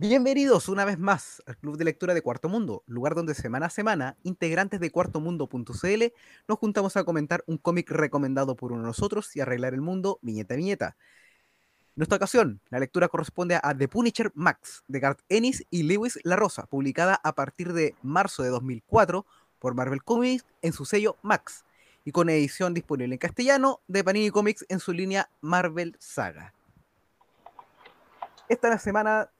Bienvenidos una vez más al Club de Lectura de Cuarto Mundo, lugar donde semana a semana, integrantes de cuartomundo.cl nos juntamos a comentar un cómic recomendado por uno de nosotros y arreglar el mundo viñeta a viñeta. En esta ocasión, la lectura corresponde a The Punisher Max de Garth Ennis y Lewis La Rosa, publicada a partir de marzo de 2004 por Marvel Comics en su sello Max y con edición disponible en castellano de Panini Comics en su línea Marvel Saga. Esta semana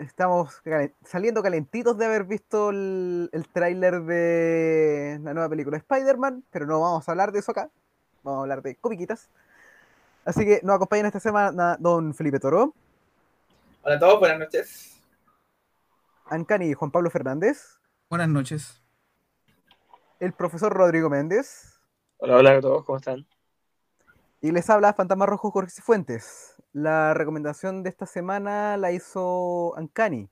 estamos saliendo calentitos de haber visto el, tráiler de la nueva película Spider-Man, pero no vamos a hablar de eso acá. Vamos a hablar de comiquitas. Así que nos acompañan esta semana don Felipe Toro. Hola a todos, buenas noches. Ancani y Juan Pablo Fernández. Buenas noches. El profesor Rodrigo Méndez. Hola, hola a todos, ¿cómo están? Y les habla Fantasma Rojo Jorge Cifuentes. La recomendación de esta semana la hizo Ancani.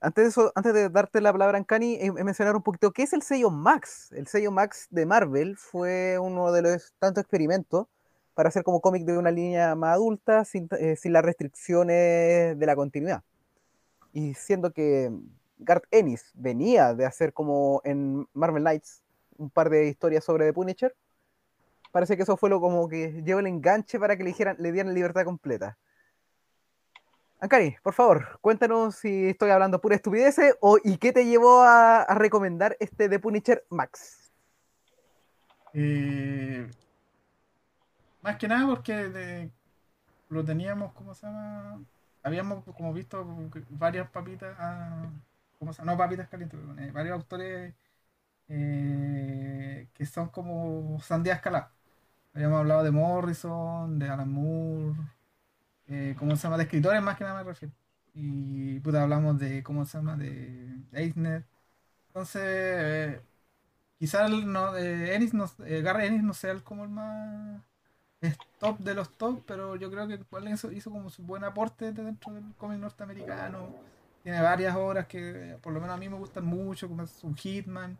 Antes de, antes de darte la palabra, Ancani, eh, mencionar un poquito qué es el sello Max. El sello Max de Marvel fue uno de los tantos experimentos para hacer como cómic de una línea más adulta sin, eh, las restricciones de la continuidad. Y siendo que Garth Ennis venía de hacer como en Marvel Knights un par de historias sobre The Punisher, parece que eso fue lo como que llevó el enganche para que le, dijeran, le dieran libertad completa. Ancari, por favor, cuéntanos si estoy hablando pura estupidez o y qué te llevó a, recomendar este The Punisher Max. Eh, más que nada porque lo teníamos, ¿cómo se llama? Habíamos como visto varias papitas, ah, ¿cómo se llama? No papitas calientes, eh, varios autores eh, que son como sandías caladas. Habíamos hablado de Morrison, de Alan Moore, eh, ¿cómo se llama? De escritores más que nada me refiero. Y puta, hablamos de, ¿cómo se llama? De Eisner. Entonces, eh, quizás no, eh, Ennis no, Ennis no sea el, como el más top de los top, pero yo creo que hizo, hizo como su buen aporte dentro del cómic norteamericano. Tiene varias obras que por lo menos a mí me gustan mucho, como es un Hitman,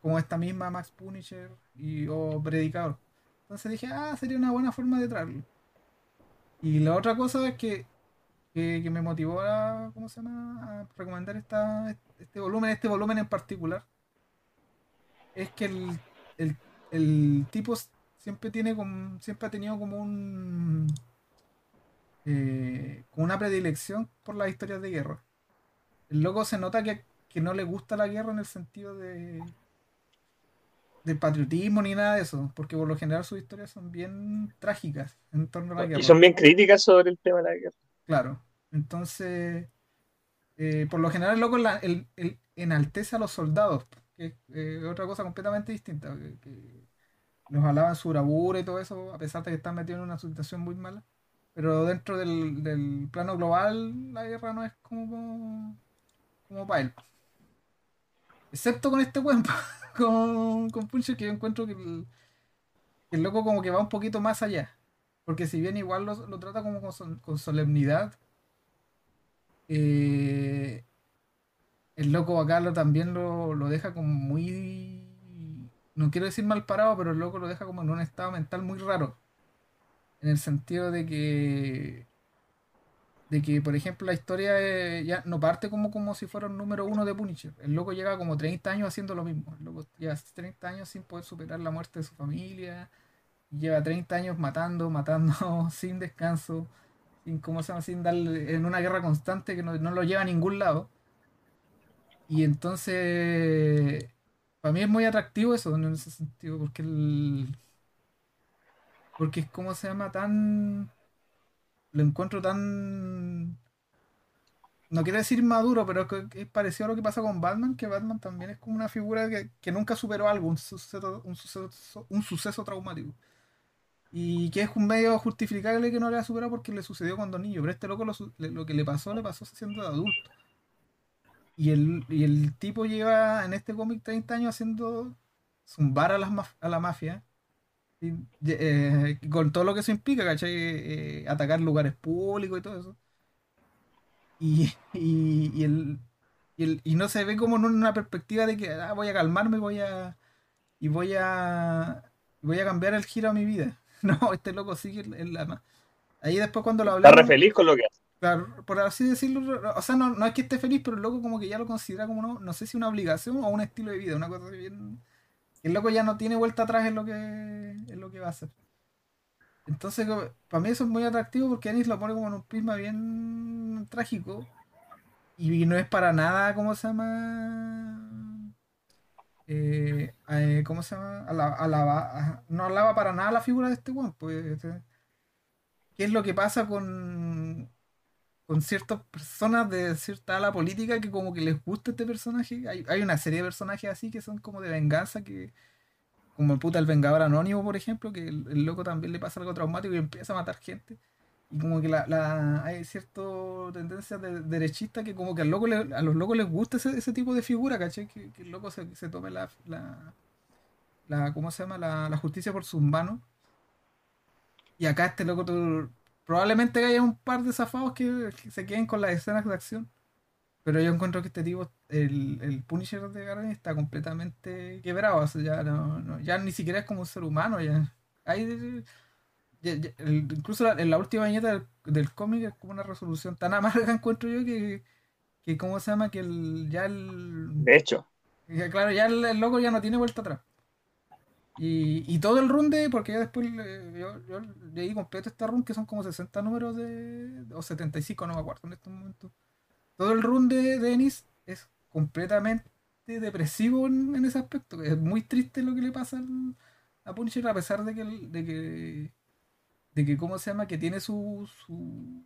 como esta misma Max Punisher y, o Predicador. Entonces dije, ah, sería una buena forma de traerlo. Y la otra cosa es que, que, me motivó a, ¿cómo se llama? a recomendar esta, este volumen, este volumen en particular, es que el, el, tipo siempre tiene como, siempre ha tenido como un eh, como una predilección por las historias de guerra. El loco se nota que, que no le gusta la guerra en el sentido de, patriotismo ni nada de eso, porque por lo general sus historias son bien trágicas en torno a la guerra. Y son bien críticas sobre el tema de la guerra. Claro, entonces, eh, por lo general, loco, el, el, enaltece a los soldados, que es eh, otra cosa completamente distinta, que, nos alaban su bravura y todo eso, a pesar de que están metidos en una situación muy mala. Pero dentro del, del plano global, la guerra no es como, como para él. Excepto con este cuento con, con Puncher que yo encuentro que el, loco como que va un poquito más allá. Porque si bien igual lo, trata como con, solemnidad, eh, el loco acá lo, también lo, lo, deja como muy... No quiero decir mal parado, pero el loco lo deja como en un estado mental muy raro. En el sentido de que de que, por ejemplo, la historia eh, ya no parte como, como si fuera un número uno de Punisher. El loco llega como 30 años haciendo lo mismo. El loco lleva 30 años sin poder superar la muerte de su familia. lleva 30 años matando, matando sin descanso, sin, ¿cómo se llama? sin darle, en una guerra constante que no, lo lleva a ningún lado. Y entonces, para mí es muy atractivo eso en ese sentido, porque el. Porque es como se llama tan lo encuentro tan. No quiero decir maduro, pero es parecido a lo que pasa con Batman, que Batman también es como una figura que, nunca superó algo, un suceso, un suceso, un suceso traumático. Y que es un medio justificable que no le ha superado porque le sucedió cuando niño. Pero este loco lo, que le pasó, le pasó siendo adulto. Y el, y el tipo lleva en este cómic 30 años haciendo zumbar a, las, a la mafia eh, con todo lo que eso implica, ¿cachai? Eh, atacar lugares públicos y todo eso. Y, y, el, y, no se ve como en una perspectiva de que ah, voy a calmarme voy a, y voy a voy a cambiar el giro a mi vida. No, este loco sigue en la... Ahí después cuando lo hablamos... Está re feliz con lo que hace. Claro, por así decirlo, o sea, no, no es que esté feliz, pero el loco como que ya lo considera como, no, no sé si una obligación o un estilo de vida, una cosa bien... El loco ya no tiene vuelta atrás en lo que, en lo que va a hacer. Entonces, para mí eso es muy atractivo porque Anis lo pone como en un prisma bien trágico y no es para nada, ¿cómo se llama? Eh, eh, ¿Cómo se llama? Alaba, no alaba para nada la figura de este weón. Pues, este, ¿Qué es lo que pasa con, con ciertas personas de cierta ala política que como que les gusta este personaje? Hay, hay una serie de personajes así que son como de venganza que como el puta el Vengador Anónimo, por ejemplo, que el, loco también le pasa algo traumático y empieza a matar gente. Y como que la, la hay cierta tendencia de, derechista que como que al loco a los locos les gusta ese, ese tipo de figura, ¿cachai? Que, el loco se, se tome la, la, ¿cómo se llama? La, justicia por sus manos. Y acá este loco probablemente haya un par de zafados que, que se queden con las escenas de acción. Pero yo encuentro que este tipo, el, el Punisher de Garden está completamente quebrado. O sea, ya, no, ya ni siquiera es como un ser humano. Ya. Hay, incluso en la última viñeta del, cómic es como una resolución tan amarga, encuentro yo, que, que ¿cómo se llama? Que el, ya el... De hecho. claro, ya el, loco ya no tiene vuelta atrás. Y, todo el run de, porque ya después yo, yo leí completo este run que son como 60 números de, o 75, no me acuerdo en estos momentos todo el run de Dennis es completamente depresivo en, ese aspecto. Es muy triste lo que le pasa a Punisher, a pesar de que, de que, de que, ¿cómo se llama? Que tiene su, su,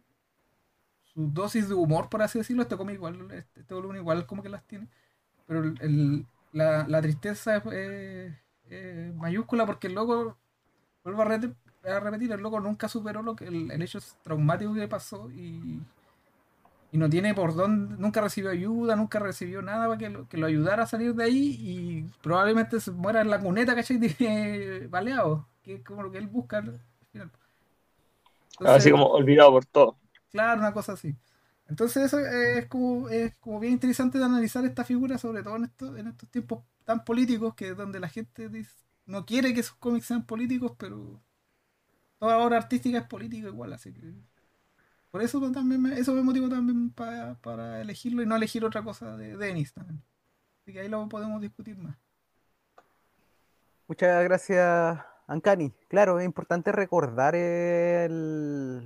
su dosis de humor, por así decirlo. Este cómic igual, este, este volumen igual como que las tiene. Pero el, la, la, tristeza es mayúscula porque el loco, vuelvo a, repetir, el loco nunca superó lo que el, el hecho traumático que pasó y y no tiene por dónde, nunca recibió ayuda, nunca recibió nada para que lo, que lo ayudara a salir de ahí y probablemente se muera en la cuneta, ¿cachai? Tiene baleado, que es como lo que él busca al final. así como olvidado por todo. Claro, una cosa así. Entonces eso es como, es como bien interesante de analizar esta figura, sobre todo en, esto, en estos tiempos tan políticos, que donde la gente no quiere que sus cómics sean políticos, pero toda obra artística es política igual, así que por eso también me, eso me motivó también para, elegirlo y no elegir otra cosa de Denis también. Así que ahí lo podemos discutir más. Muchas gracias, Ancani. Claro, es importante recordar el,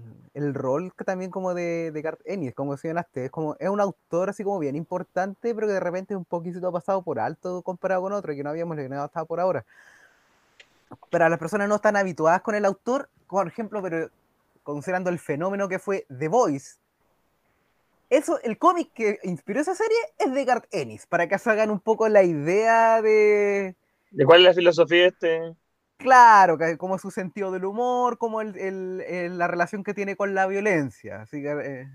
rol que también como de, de Garth Ennis, como mencionaste. Es, como, es un autor así como bien importante, pero que de repente es un poquito pasado por alto comparado con otro, que no habíamos leído hasta por ahora. Para las personas no están habituadas con el autor, por ejemplo, pero considerando el fenómeno que fue The Voice, eso, el cómic que inspiró esa serie es de Garth Ennis, para que se hagan un poco la idea de... ¿De cuál es la filosofía este? Claro, como su sentido del humor, como el, la relación que tiene con la violencia. Así que, eh,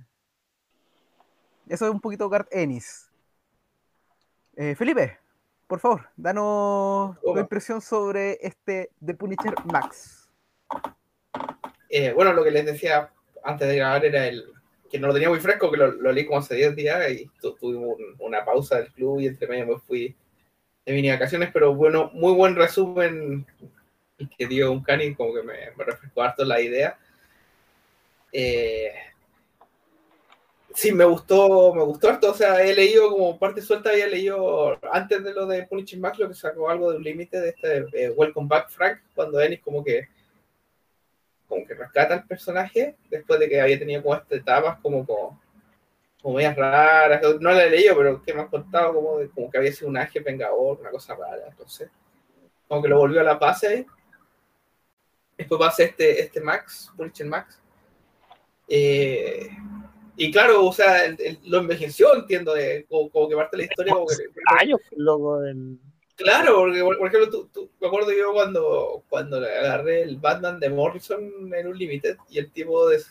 eso es un poquito Garth Ennis. Eh, Felipe, por favor, danos tu impresión sobre este The Punisher Max. Eh, bueno, lo que les decía antes de grabar era el que no lo tenía muy fresco, que lo, leí como hace 10 días y tuvimos una pausa del club y entre medio me fui de mini vacaciones, pero bueno, muy buen resumen que dio un cani, como que me, me refrescó harto la idea. Eh, sí, me gustó, me gustó harto, o sea, he leído como parte suelta, había leído antes de lo de Punishing Max, lo que sacó algo de un límite de este eh, Welcome Back Frank, cuando Ennis como que como que rescata al personaje después de que había tenido como estas etapas como, como, como medias raras. No la he leído, pero que me han contado como, como que había sido un ángel vengador, una cosa rara. Entonces, como que lo volvió a la base. Después pasa este, este Max, Punisher Max. Eh, y claro, o sea, lo envejeció, entiendo, de, como, que parte de la historia. Como que, años, loco, del Claro, porque por, ejemplo, tú, me acuerdo yo cuando, cuando agarré el Batman de Morrison en un límite y el tipo de...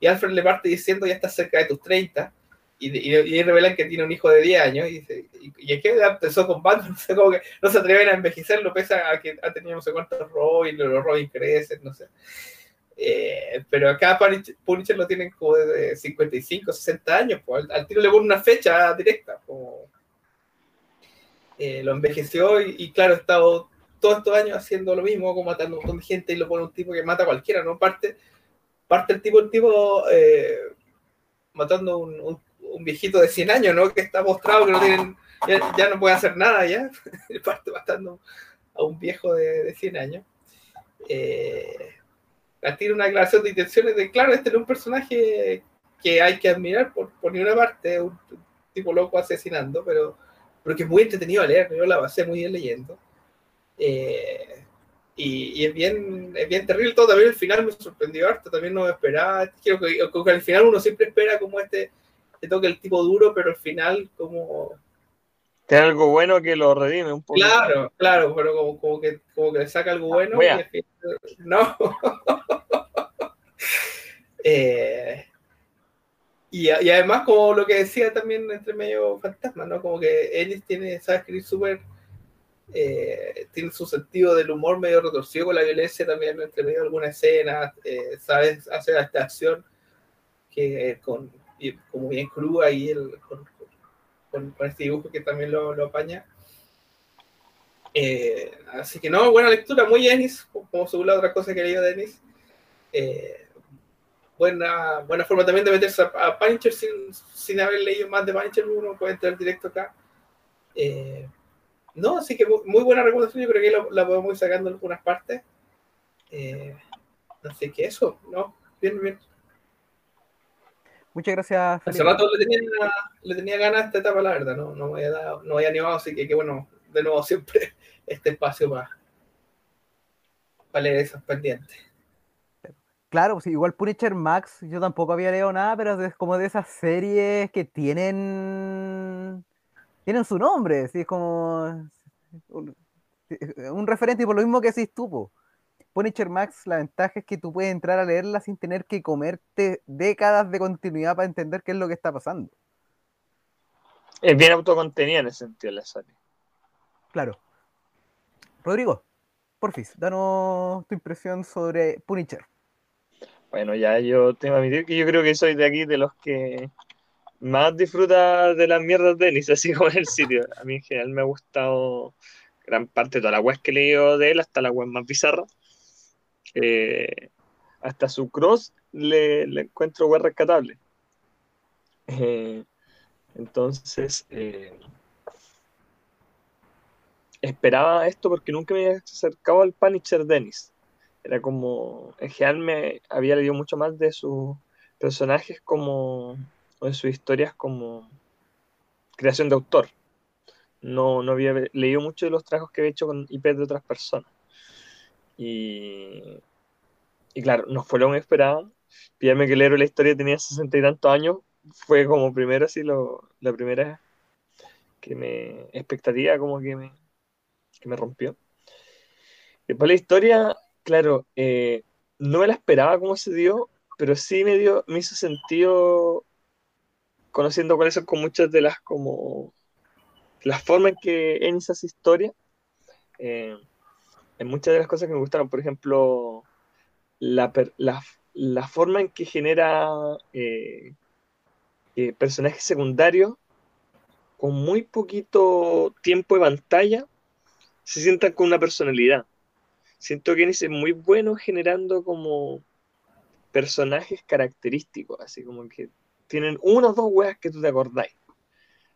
Y Alfred le parte diciendo ya estás cerca de tus 30 y, y, revelan que tiene un hijo de 10 años y, dice, y, qué edad empezó con Batman, no sé, como que no se atreven a envejecerlo pese a que ha tenido no sé cuántos Robin, los Robin crecen, no sé. Eh, pero acá Punisher lo tienen como de 55, 60 años, pues al, al tiro le pone una fecha directa, como eh, lo envejeció y, claro, ha estado todos estos años haciendo lo mismo, como matando un gente y lo pone un tipo que mata a cualquiera, ¿no? Parte, parte el tipo, el tipo, eh, matando un, un viejito de 100 años, ¿no? Que está mostrado que no tienen, ya, ya no puede hacer nada ya. Parte matando a un viejo de, de 100 años. Eh, tiene una declaración de intenciones de, claro, este es un personaje que hay que admirar por, por ninguna parte, un, un tipo loco asesinando, pero, pero que es muy entretenido a leer, yo la pasé muy bien leyendo. Eh, y, y, es bien es bien terrible todo, también el final me sorprendió harto, también no me esperaba, creo que, que al final uno siempre espera como este, te toque el tipo duro, pero al final como... Tiene algo bueno que lo redime un poco. Claro, claro, pero como, como, que, como que le saca algo bueno. Y al final, no. eh, y, y, además, como lo que decía también entre medio fantasma, ¿no? Como que Ennis tiene, sabe escribir súper eh, tiene su sentido del humor medio retorcido con la violencia también entre medio de alguna escena, eh, sabes hacer esta acción que eh, con como bien cruda y el, con, con, con, este dibujo que también lo, lo apaña. Eh, así que no, buena lectura, muy Ennis, como según la otra cosa que leído de Ennis. buena, buena forma también de meterse a, a Punisher sin, sin haber leído más de Punisher, uno puede entrar directo acá. Eh, no, así que muy buena recomendación. Yo creo que la, la podemos ir sacando en algunas partes. Eh, así que eso, ¿no? Bien, bien. Muchas gracias. Felipe. Hace rato le tenía, le tenía ganas a esta etapa, la verdad. No, no, me había dado, no había animado, así que, que bueno, de nuevo siempre este espacio para, para leer esas pendientes. Claro, pues igual Punisher Max, yo tampoco había leído nada, pero es como de esas series que tienen tienen su nombre, ¿sí? es como un, un, referente y por lo mismo que decís tú, po. Punisher Max, la ventaja es que tú puedes entrar a leerla sin tener que comerte décadas de continuidad para entender qué es lo que está pasando. Es bien autocontenida en ese sentido la serie. Claro. Rodrigo, porfis, danos tu impresión sobre Punisher. Bueno, ya yo tengo que admitir que yo creo que soy de aquí de los que más disfruta de las mierdas de Dennis, así como en el sitio. A mí en general me ha gustado gran parte de toda la web que he leído de él, hasta la web más bizarra. Eh, hasta su cross le, le encuentro web rescatable. Eh, entonces, eh, esperaba esto porque nunca me había acercado al Punisher Dennis. Era como, en general me había leído mucho más de sus personajes como o en sus historias como creación de autor. No, no había leído mucho de los trabajos que había hecho con IP de otras personas. Y, y claro, no fue lo que me esperaba. Pillarme que leer la historia tenía sesenta y tantos años fue como primero así lo, la primera que me expectativa como que me, que me rompió. Después la historia, claro, eh, no me la esperaba como se dio, pero sí me dio, me hizo sentido conociendo cuáles son con muchas de las como las formas en que Ennis hace historia eh, en muchas de las cosas que me gustaron por ejemplo la, la, forma en que genera eh, eh, personajes secundarios con muy poquito tiempo de pantalla se sientan con una personalidad siento que es muy bueno generando como personajes característicos así como que tienen una o dos weas que tú te acordáis.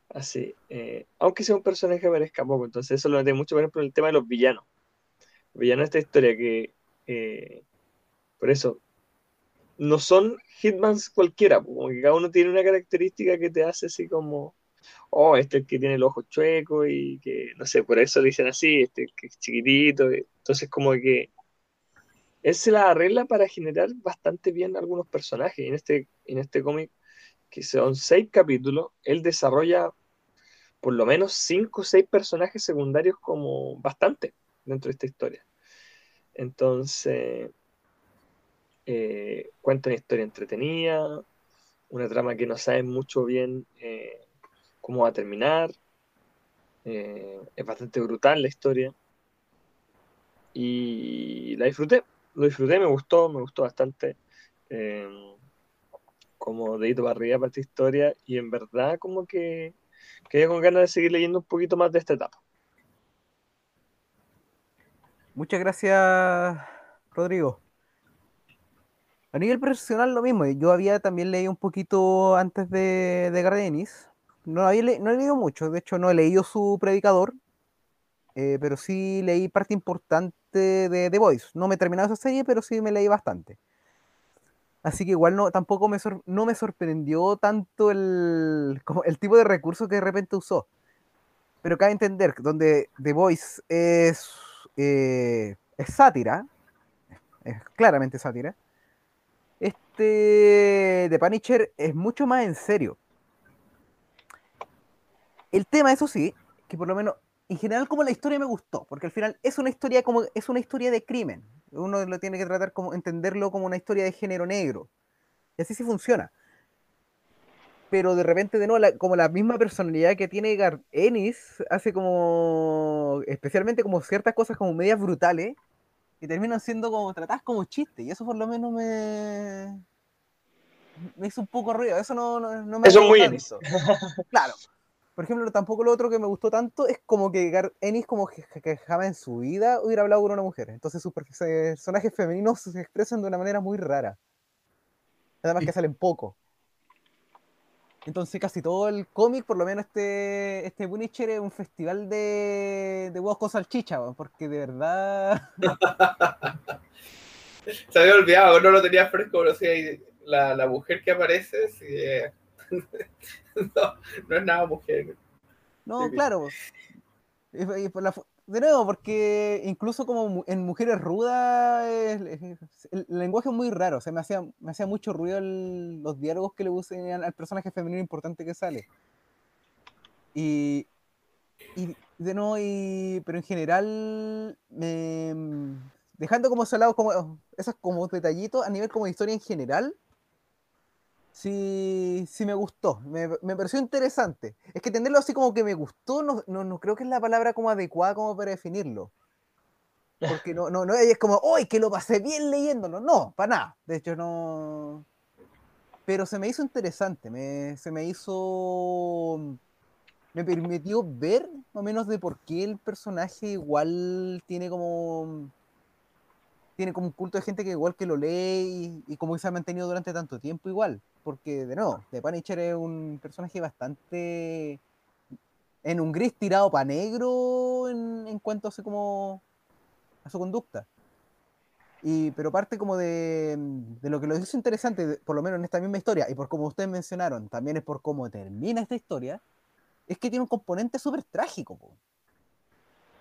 Así, eh, aunque sea un personaje que parezca poco, entonces eso lo noté mucho, por ejemplo, en el tema de los villanos. Los villanos de esta historia que, eh, por eso, no son hitmans cualquiera, como que cada uno tiene una característica que te hace así como, oh, este es el que tiene el ojo chueco y que, no sé, por eso dicen así, este que es chiquitito, entonces como que él se la arregla para generar bastante bien algunos personajes, en este, en este cómic que son seis capítulos, él desarrolla por lo menos cinco o seis personajes secundarios como bastante dentro de esta historia. Entonces, eh, cuenta una historia entretenida, una trama que no sabe mucho bien eh, cómo va a terminar. Eh, es bastante brutal la historia. Y la disfruté, lo disfruté, me gustó, me gustó bastante. Eh, como dedito para arriba para esta historia y en verdad como que quedé con ganas de seguir leyendo un poquito más de esta etapa. Muchas gracias, Rodrigo. A nivel profesional lo mismo, yo había también leído un poquito antes de, de Gardenis, no, había le- no he leído mucho, de hecho no he leído su predicador, eh, pero sí leí parte importante de The Voice. No me he terminado esa serie, pero sí me leí bastante. Así que igual no, tampoco me, sor- no me sorprendió tanto el, el tipo de recurso que de repente usó. Pero cabe entender donde The Voice es, eh, es sátira, es claramente sátira, este The Punisher es mucho más en serio. El tema, eso sí, que por lo menos en general como la historia me gustó, porque al final es una historia como es una historia de crimen. Uno lo tiene que tratar como entenderlo como una historia de género negro. Y así sí funciona. Pero de repente, de nuevo, la- como la misma personalidad que tiene Gar Ennis, hace como, especialmente como ciertas cosas como medias brutales, que terminan siendo como tratadas como chistes. Y eso por lo menos me, me hizo un poco ruido. Eso no, no, no me Eso es muy tanto. Claro. Por ejemplo, tampoco lo otro que me gustó tanto es como que Gar Ennis como que, que jamás en su vida hubiera hablado con una mujer. Entonces sus per- personajes femeninos se expresan de una manera muy rara. Además que salen poco. Entonces casi todo el cómic, por lo menos este, este Punisher es un festival de, de huevos con salchicha, porque de verdad... Se había olvidado, no lo tenía fresco, pero sí, la, la mujer que aparece, sí, eh, no, no es nada mujer. No, Sí, claro. Y- y por la de nuevo, porque incluso como en Mujeres Rudas, el, lenguaje es muy raro. O me hacía, me hacía mucho ruido el- los diálogos que le usan al, personaje femenino importante que sale. Y, y de nuevo, y, pero en general, me- dejando como ese como esos como detallitos, a nivel como de historia en general, sí, sí me gustó, me, me pareció interesante. Es que tenerlo así como que me gustó, no, no, no creo que es la palabra como adecuada como para definirlo. Porque no, no, no es como, ¡ay, que lo pasé bien leyéndolo! No, para nada. De hecho, no. Pero se me hizo interesante, me, se me hizo. Me permitió ver más o menos de por qué el personaje igual tiene como. Tiene como un culto de gente que igual que lo lee y, y como que se ha mantenido durante tanto tiempo igual. Porque, de nuevo, The Punisher es un personaje bastante. En un gris tirado para negro en, en cuanto a su, como, a su conducta. Y, pero parte como de, de lo que lo hizo interesante, por lo menos en esta misma historia, y por como ustedes mencionaron, también es por cómo termina esta historia, es que tiene un componente súper trágico. po.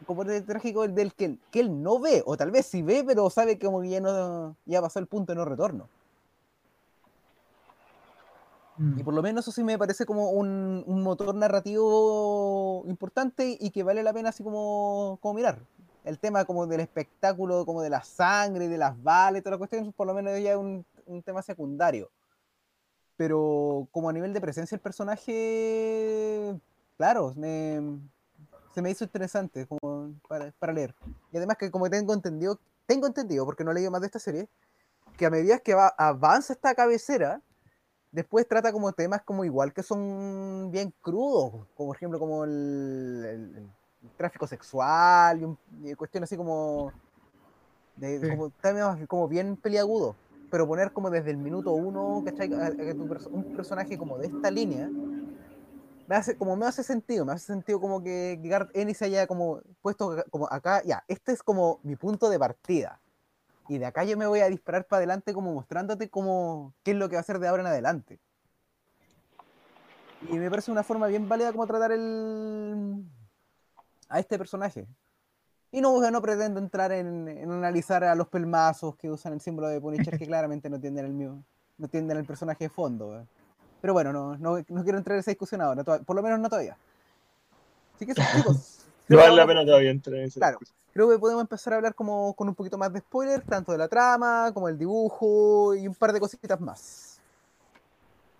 Un componente trágico del que, que él no ve, o tal vez sí ve, pero sabe que como ya, no, ya pasó el punto de no retorno. Mm. Y por lo menos eso sí me parece como un, un motor narrativo importante y que vale la pena así como, como mirar. El tema como del espectáculo, como de la sangre, de las balas toda la cuestión, por lo menos ya es un, un tema secundario. Pero como a nivel de presencia el personaje, claro, me- se me hizo interesante como para, para leer. Y además que como tengo entendido, tengo entendido, porque no he leído más de esta serie, que a medida que va, avanza esta cabecera, después trata como temas como igual que son bien crudos, como por ejemplo como el, el- el tráfico sexual y, un- y cuestiones así como, de, Sí. como como bien peliagudos, pero poner como desde el minuto uno, ¿cachai? A- a que tu un personaje como de esta línea, me hace, como me hace sentido, me hace sentido como que, Garth Ennis haya como puesto como acá, ya, este es como mi punto de partida. Y de acá yo me voy a disparar para adelante como mostrándote como qué es lo que va a hacer de ahora en adelante. Y me parece una forma bien válida como tratar el a este personaje. Y no, no pretendo entrar en, en analizar a los pelmazos que usan el símbolo de Punisher que claramente no tienden el mío, no tienden el personaje de fondo. ¿verdad? Pero bueno, no, no, no quiero entrar en esa discusión ahora, por lo menos no todavía. Así que chicos. No vale la pena todavía entrar en ese Claro. Creo que podemos empezar a hablar como con un poquito más de spoilers, tanto de la trama, como el dibujo y un par de cositas más.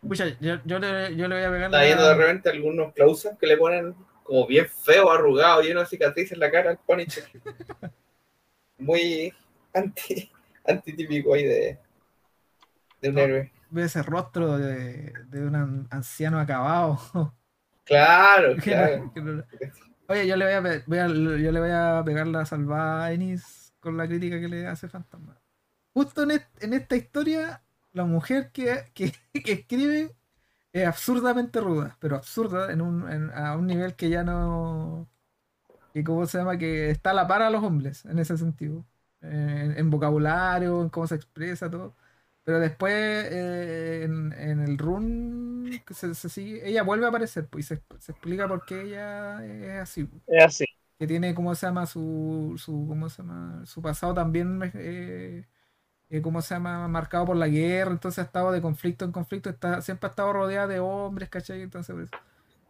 Pucha, yo, yo le, yo le voy a pegar Está viendo de repente algunos close que le ponen como bien feo, arrugado, lleno de cicatrices en la cara al Punisher. Muy anti, antitípico ahí de, de un No. héroe. Ve ese rostro de, de un an- anciano acabado. Claro, claro. Oye, yo le voy a, voy a- yo le voy a pegar la salvada a Ennis con la crítica que le hace Fantasma. justo en, en esta historia, la mujer que, que- que escribe es absurdamente ruda, pero absurda en un, en- a un nivel que ya no. ¿Cómo se llama? Que está a la par a los hombres en ese sentido. En, en vocabulario, en cómo se expresa, todo. Pero después eh, en, en el run se, se sigue, ella vuelve a aparecer pues, y se, se explica por qué ella es así. Es así. Que tiene, ¿cómo se llama? Su, su, ¿cómo se llama? Su pasado también, eh, eh, ¿cómo se llama? Marcado por la guerra, entonces ha estado de conflicto en conflicto, está, siempre ha estado rodeada de hombres, ¿cachai? Entonces, pues,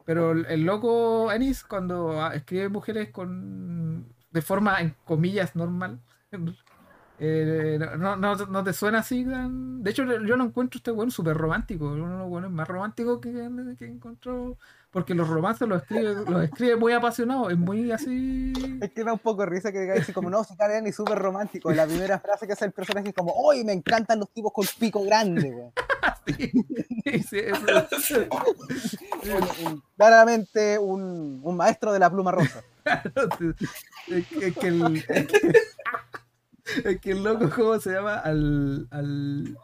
pero el, el loco Ennis, cuando ah, escribe mujeres con de forma, en comillas, normal, eh, no, no, no te suena así tan... De hecho, yo lo encuentro este weón súper romántico, uno de los weones más románticos que, que encontró, porque los romances los escribe, los escribe muy apasionado, es muy así... Es que da un poco de risa que diga así como, no, si Karen es súper romántico. La primera frase que hace el personaje es como, ¡Uy, me encantan los tipos con pico grande! Sí, sí, claramente un, un maestro de la pluma rosa. es que, es que el, es que- es que el loco, ¿cómo se llama? Al, al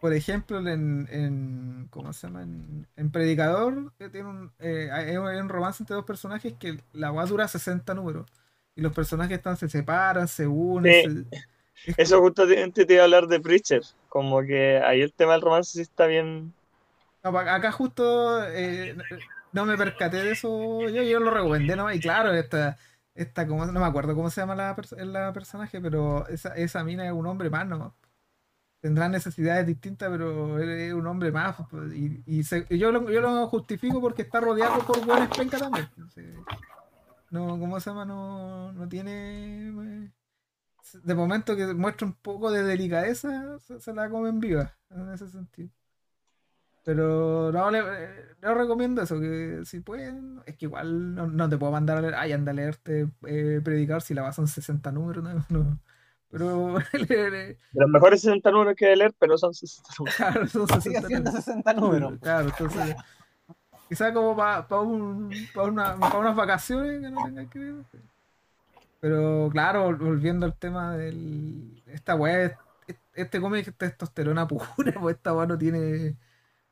por ejemplo, en, en ¿cómo se llama? En, en Predicador eh, tiene un, eh, hay un romance entre dos personajes que la weá dura 60 números. Y los personajes están, se separan, se unen. se- es Eso justamente te iba a hablar de Preacher. Como que ahí el tema del romance sí está bien. No, acá justo eh, no me percaté de eso, yo, yo lo recomendé, ¿no? Y claro, esta, esta como, no me acuerdo cómo se llama la, la personaje, pero esa, esa mina es un hombre más, ¿no? Tendrá necesidades distintas, pero es un hombre más. pues, Y, yo, lo, yo lo justifico porque está rodeado por buenos penca también. No, ¿cómo se llama? No, no tiene... eh, De momento que muestra un poco de delicadeza, se, se la comen viva, en ese sentido. Pero no, le, eh, no recomiendo eso, que si pueden, es que igual no, no te puedo mandar a leer, ay, anda a leerte eh, predicar si la vas son 60 números, no, no. Pero le- le- De los mejores 60 números que de leer, pero son 60 números. claro, son Sigue 60 siendo números. 60 números. Claro, entonces, quizá como para un, pa una, pa unas vacaciones que no tengas que ver. Pero claro, volviendo al tema del. Esta weá, es- este cómic es testosterona pura, pues esta weá no tiene.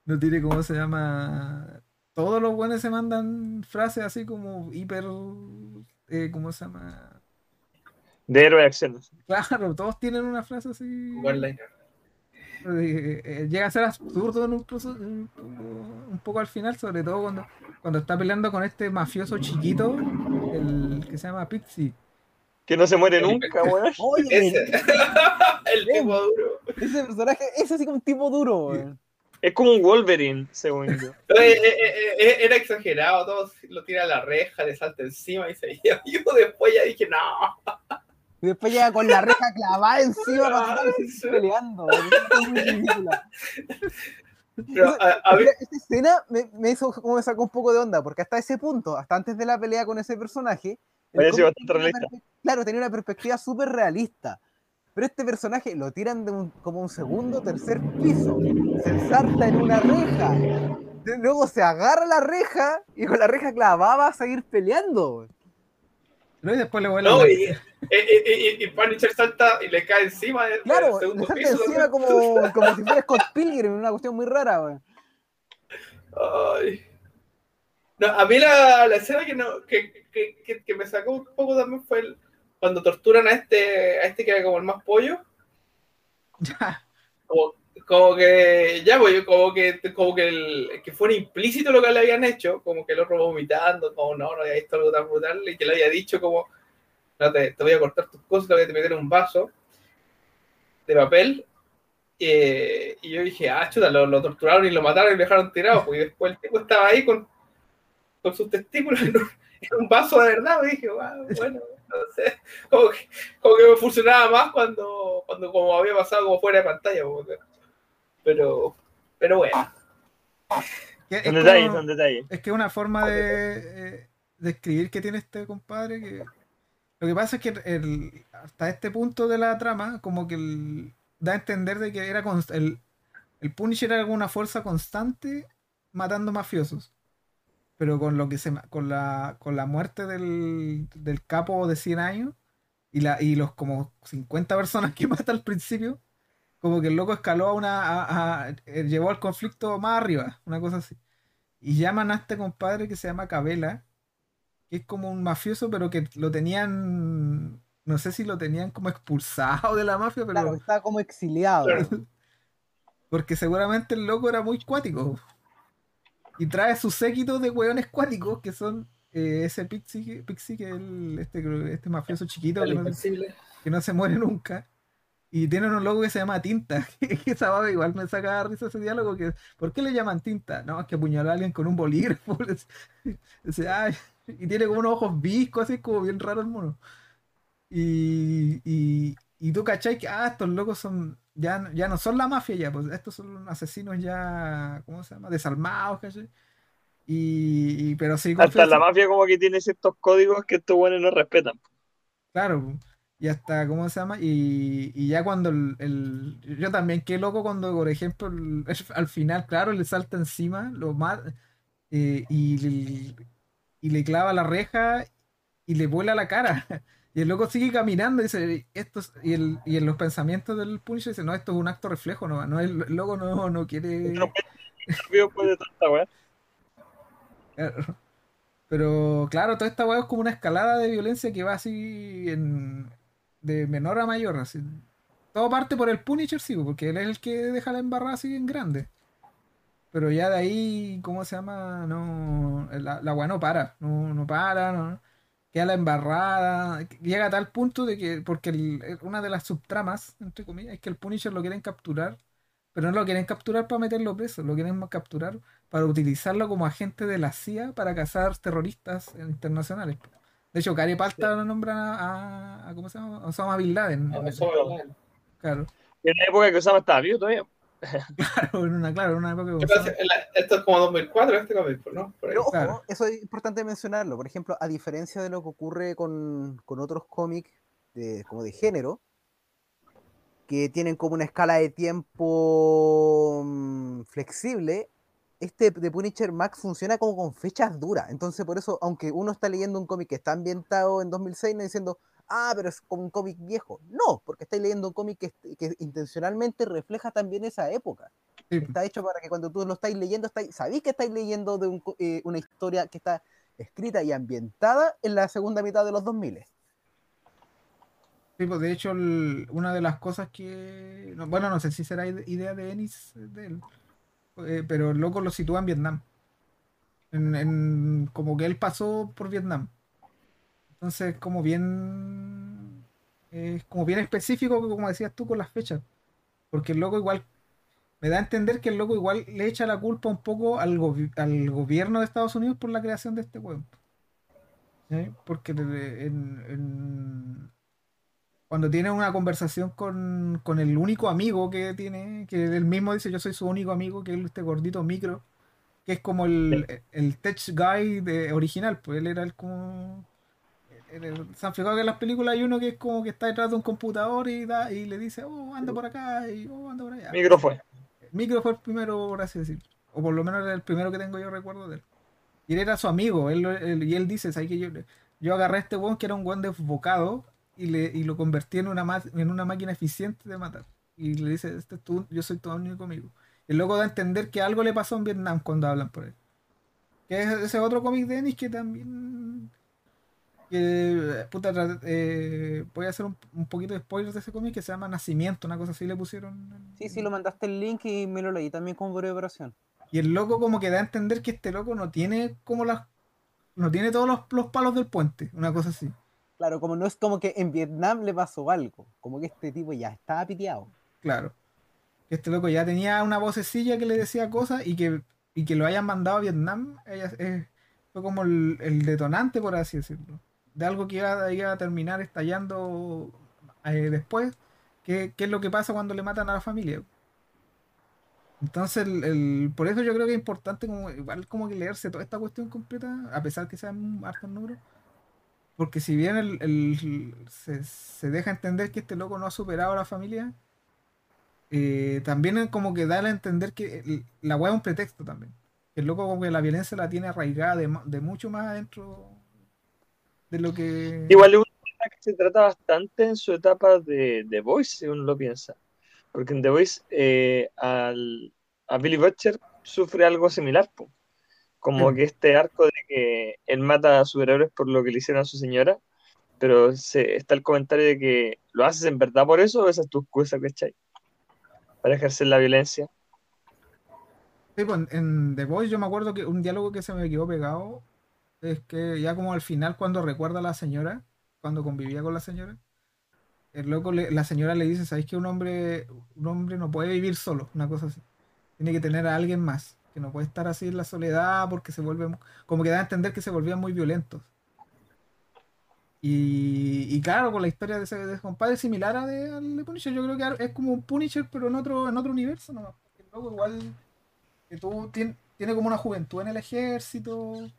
No tiene, ¿cómo se llama? Todos los buenos se mandan frases así como hiper. Eh, ¿Cómo se llama? De héroe de acciones. Claro, todos tienen una frase así. Eh, eh, llega a ser absurdo en un, proceso- en un poco, un poco al final, sobre todo cuando, cuando está peleando con este mafioso chiquito, el que se llama Pixie. Que no se muere nunca, weón. Oye, Ese. el tipo duro. ese personaje es así como un tipo duro, güey. Es como un Wolverine, según yo. Eh, eh, eh, Era exagerado, todo lo tira a la reja, le salta encima y se lleva. Yo después ya dije, no. Y después llega con la reja clavada encima para seguir peleando. Pero, a, a ver, Esta escena me, me hizo como me sacó un poco de onda, porque hasta ese punto, hasta antes de la pelea con ese personaje, bastante realista. perpe- claro, tenía una perspectiva súper realista. Pero este personaje lo tiran de un, como un segundo, tercer piso, se ensarta en una reja, luego se agarra la reja y con la reja clavada va a seguir peleando. ¿no? Y después le vuelve no, a y, y, y, y Punisher salta y le cae encima del, del Claro, le segundo salta piso. encima como, como si fuera Scott Pilgrim, una cuestión muy rara. güey. Ay. No, a mí la, la escena que, no, que, que, que, que me sacó un poco también fue el- cuando torturan a este, a este que era como el más pollo. Como, como que, ya, pues, como que, como que, el, que fuera implícito lo que le habían hecho, como que el otro vomitando, como no, no había visto algo tan brutal, y que le había dicho como, no, te, te voy a cortar tus cosas, te voy a meter en un vaso de papel. Eh, y yo dije, ah, chuta, lo, lo torturaron y lo mataron y lo dejaron tirado, porque después el tipo estaba ahí con, con sus testículos en un, en un vaso de verdad, y dije, wow, bueno, no sé, como que, como que me funcionaba más cuando, cuando como había pasado como fuera de pantalla, que- pero, pero bueno. es Son como- detalles, son detalles. Es que es una forma de, eh, de escribir que tiene este compadre que lo que pasa es que el- hasta este punto de la trama como que el- da a entender de que era const- el, el Punisher era una fuerza constante matando mafiosos pero con lo que se con la con la muerte del, del capo de 100 años y, la, y los como 50 personas que mata al principio, como que el loco escaló a una, a- a- eh, llevó al conflicto más arriba, una cosa así. Y llaman a este compadre que se llama Cabela, que es como un mafioso, pero que lo tenían, no sé si lo tenían como expulsado de la mafia, pero Claro, está como exiliado. Porque seguramente el loco era muy cuático. Y trae su séquito de hueones cuáticos, que son eh, ese Pixie, Pixie que es el, este, este mafioso chiquito que no, invencible. que no se muere nunca. Y tienen un logo que se llama Tinta. Que esa baba igual me saca risa ese diálogo. Que, ¿Por qué le llaman Tinta? No, es que apuñaló a alguien con un bolígrafo. "Ay", y tiene como unos ojos viscos, así como bien raro el mono. Y, y, y tú cachai que, ah, estos locos son, ya, no- ya no son la mafia ya, pues estos son asesinos ya, ¿cómo se llama? Desalmados, ¿cachai? Y, y- pero sí, Hasta la mafia como que tiene ciertos códigos que estos buenos no respetan. Claro, y hasta, ¿cómo se llama? Y, y ya cuando el, el- Yo también, qué loco cuando, por ejemplo, el- al final, claro, le salta encima, lo mata, eh, y, y le clava la reja y le vuela la cara. Y el loco sigue caminando y dice, esto es- y, el, y en los pensamientos del Punisher dice, no, esto es un acto reflejo, no, no el, el loco no, no quiere... No tanta weá. Pero claro, toda esta weá es como una escalada de violencia que va así en, de menor a mayor. Así. Todo parte por el Punisher, sí, porque él es el que deja la embarrada así en grande. Pero ya de ahí, ¿cómo se llama? No, la, la weá no para, no, no para, no, queda la embarrada. Llega a tal punto de que, porque el- una de las subtramas, entre comillas, es que el Punisher lo quieren capturar, pero no lo quieren capturar para meterlo preso, lo quieren capturar para utilizarlo como agente de la CIA para cazar terroristas internacionales. De hecho, Gary Palta lo nombra a, a- a- ¿cómo se llama? Osama Bin Laden. A Osama Bin Claro, En una época que Osama estaba vivo todavía. claro, en una, claro, en una época la- Esto es como 2004, este cómic, ¿no? Por ahí. Pero ojo, Claro. eso es importante mencionarlo. Por ejemplo, a diferencia de lo que ocurre con, con otros cómics de, como de género, que tienen como una escala de tiempo mm, flexible, este de Punisher Max funciona como con fechas duras. Entonces, por eso, aunque uno está leyendo un cómic que está ambientado en 2006, no diciendo, ah, pero es como un cómic viejo. No, porque estáis leyendo un cómic que, que intencionalmente refleja también esa época. Sí, Está hecho para que cuando tú lo estáis leyendo, estáis, sabéis que estáis leyendo de un eh, una historia que está escrita y ambientada en la segunda mitad de los 2000. Sí, pues, de hecho, el- una de las cosas que. no, bueno, no sé si será ide- idea de Ennis, de él, eh, pero el loco lo sitúa en Vietnam. En, en- como que él pasó por Vietnam. Entonces, como bien. Es como bien específico, como decías tú, con las fechas. Porque el loco igual. Me da a entender que el loco igual le echa la culpa un poco al, gobi- al gobierno de Estados Unidos por la creación de este web. Porque de- en- en- cuando tiene una conversación con, con el único amigo que tiene, que él mismo dice yo soy su único amigo, que es este gordito micro, que es como el, el tech guy de, original, pues él era el como... el- el- han fijado que en las películas hay uno que es como que está detrás de un computador y, da, y le dice, oh, anda por acá y oh, anda por allá. Micro fue. Micro fue el primero, por así decirlo. O por lo menos era el primero que tengo yo recuerdo de él. Y él era su amigo. Él, y él dice, ¿sabes que yo, yo agarré a este weón que era un weón desbocado y, le, y lo convertí en una, en una máquina eficiente de matar. Y le dice, este es tu- yo soy tu único amigo. El loco da a entender que algo le pasó en Vietnam cuando hablan por él. Que es ese otro cómic de Ennis que también... Que, puta, eh, voy a hacer un, un poquito de spoilers de ese cómic que se llama Nacimiento, una cosa así le pusieron. Sí, sí, lo mandaste el link y me lo leí también con breve operación. Y el loco como que da a entender que este loco no tiene como las... No tiene todos los, los palos del puente, una cosa así. Claro, como no es como que en Vietnam le pasó algo, como que este tipo ya estaba piteado. Claro. Que este loco ya tenía una vocecilla que le decía cosas y que, y que lo hayan mandado a Vietnam ella- eh, fue como el, el detonante, por así decirlo. De algo que iba, a terminar estallando eh, después. Que, que es lo que pasa cuando le matan a la familia. Entonces, el, por eso yo creo que es importante como, igual como que leerse toda esta cuestión completa, a pesar que sean hartos números. Porque si bien se, deja entender que este loco no ha superado a la familia, eh, también como que da a entender que la weá es un pretexto también. El loco como que la violencia la tiene arraigada de mucho más adentro de lo que... Igual es una que se trata bastante en su etapa de The Voice, si uno lo piensa. Porque en The Voice eh, al, a Billy Butcher sufre algo similar, po. como que este arco de que él mata a superhéroes por lo que le hicieron a su señora, pero se, está el comentario de que lo haces en verdad por eso o esa es tu excusa, ¿cachai? Para ejercer la violencia. Sí, pues, en- en The Voice yo me acuerdo que un diálogo que se me quedó pegado es que ya como al final cuando recuerda a la señora, cuando convivía con la señora, el loco le- la señora le dice, ¿sabéis que un hombre, un hombre no puede vivir solo? Una cosa así. Tiene que tener a alguien más, que no puede estar así en la soledad porque se vuelve, como que da a entender que se volvían muy violentos. Y, y claro, con la historia de ese, de ese compadre similar a de, de Punisher, yo creo que es como un Punisher, pero en otro, en otro universo porque el loco igual que tú tien- tiene como una juventud en el ejército.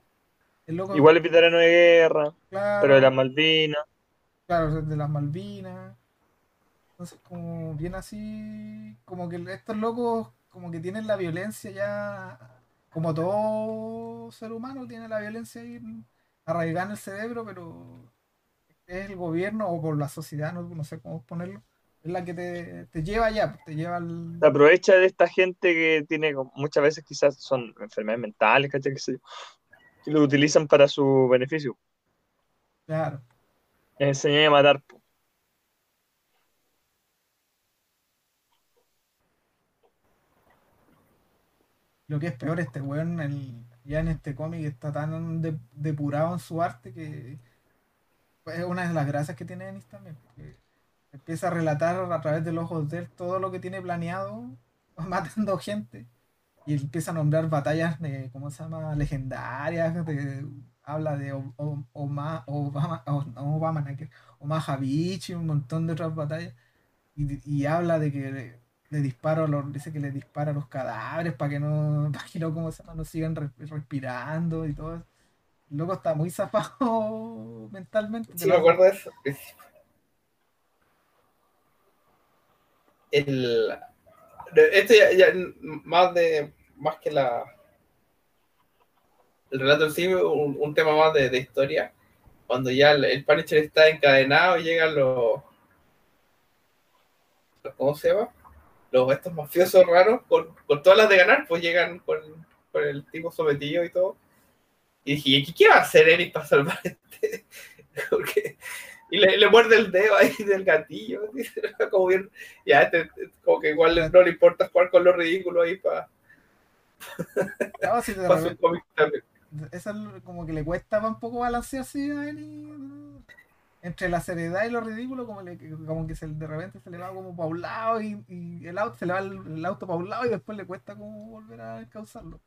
El loco, Igual es veterano de guerra, claro, pero de las Malvinas. claro, de las Malvinas. Entonces, como bien así, como que estos locos, como que tienen la violencia ya, como todo ser humano, tiene la violencia ahí arraigada en el cerebro, pero es el gobierno o por la sociedad, no, no sé cómo ponerlo, es la que te, te lleva allá, te lleva al. Se aprovecha de esta gente que tiene, muchas veces quizás son enfermedades mentales, ¿cachai? Que sé lo utilizan para su beneficio. Claro. Les enseñan a matar. Lo que es peor, este weón el- ya en este cómic está tan de- depurado en su arte que es una de las gracias que tiene Ennis también. empieza a relatar a través de los ojos de él todo lo que tiene planeado, matando gente. Y empieza a nombrar batallas de, ¿cómo se llama? Legendarias. de- habla de Obama, Obama, que- Omaha un montón de otras batallas. Y, y habla de que le, le disparo los, dice que le dispara los cadáveres para que no, para que no, ¿cómo se llama? no sigan re- respirando y todo eso. El loco está muy zafado mentalmente. Sí, me acuerdo de eso. El, esto ya, ya más de más que la el relato en sí, un, un tema más de, de historia. Cuando ya el, el Punisher está encadenado y llegan los, ¿cómo se llama? Los estos mafiosos raros con, con todas las de ganar, pues llegan con, con el tipo sometido y todo. Y dije, ¿y qué va a hacer Eric para salvar este? Porque y le, le muerde el dedo ahí del gatillo. Como bien, ya, este, como que igual no le importa jugar con lo ridículo ahí para No, si cómic también. esa como que le cuesta un poco balancearse a él y- entre la seriedad y lo ridículo como, le, como que se, de repente se le va como para un lado y, y el auto se le va el, el auto para un lado y después le cuesta como volver a causarlo